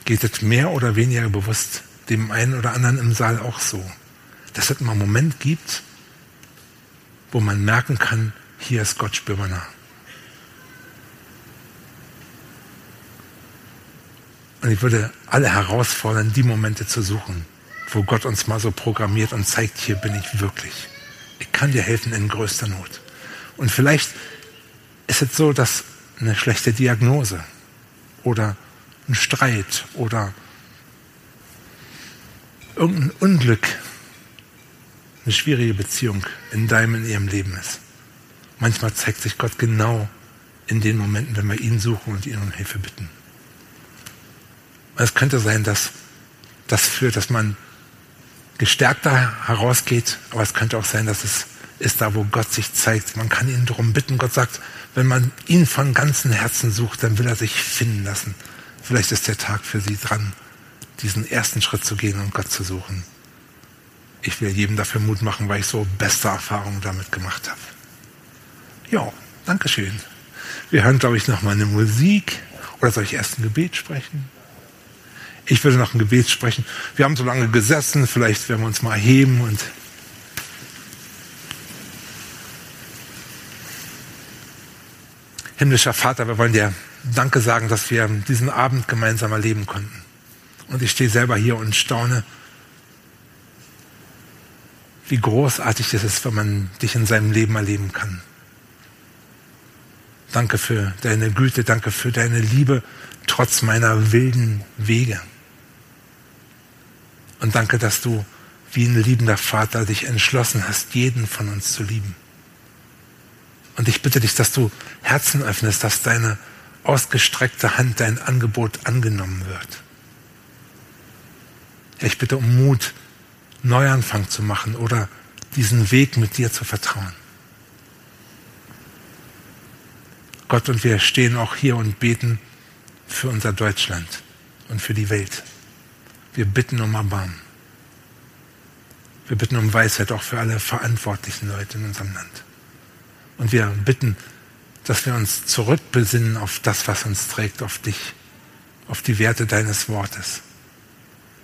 geht es mehr oder weniger bewusst dem einen oder anderen im Saal auch so, dass es mal einen Moment gibt, wo man merken kann, hier ist Gott spürbar nah. Und ich würde alle herausfordern, die Momente zu suchen, wo Gott uns mal so programmiert und zeigt, hier bin ich wirklich. Ich kann dir helfen in größter Not. Und vielleicht ist es so, dass eine schlechte Diagnose oder ein Streit oder irgendein Unglück, eine schwierige Beziehung in deinem, in ihrem Leben ist. Manchmal zeigt sich Gott genau in den Momenten, wenn wir ihn suchen und ihn um Hilfe bitten. Es könnte sein, dass das führt, dass man gestärkter herausgeht, aber es könnte auch sein, dass es ist da, wo Gott sich zeigt. Man kann ihn darum bitten. Gott sagt, wenn man ihn von ganzem Herzen sucht, dann will er sich finden lassen. Vielleicht ist der Tag für sie dran, diesen ersten Schritt zu gehen und Gott zu suchen. Ich will jedem dafür Mut machen, weil ich so beste Erfahrungen damit gemacht habe. Ja, Dankeschön. Wir hören, glaube ich, noch mal eine Musik. Oder soll ich erst ein Gebet sprechen? Ich würde noch ein Gebet sprechen. Wir haben so lange gesessen, vielleicht werden wir uns mal heben und Himmlischer Vater, wir wollen dir Danke sagen, dass wir diesen Abend gemeinsam erleben konnten. Und ich stehe selber hier und staune, wie großartig es ist, wenn man dich in seinem Leben erleben kann. Danke für deine Güte, danke für deine Liebe, trotz meiner wilden Wege. Und danke, dass du wie ein liebender Vater dich entschlossen hast, jeden von uns zu lieben. Und ich bitte dich, dass du Herzen öffnest, dass deine ausgestreckte Hand, dein Angebot angenommen wird. Ich bitte um Mut, Neuanfang zu machen oder diesen Weg mit dir zu vertrauen. Gott, und wir stehen auch hier und beten für unser Deutschland und für die Welt. Wir bitten um Erbarmen. Wir bitten um Weisheit auch für alle verantwortlichen Leute in unserem Land. Und wir bitten, dass wir uns zurückbesinnen auf das, was uns trägt, auf dich, auf die Werte deines Wortes,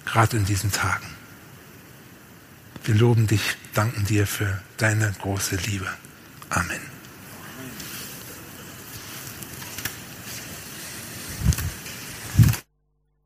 gerade in diesen Tagen. Wir loben dich, danken dir für deine große Liebe. Amen.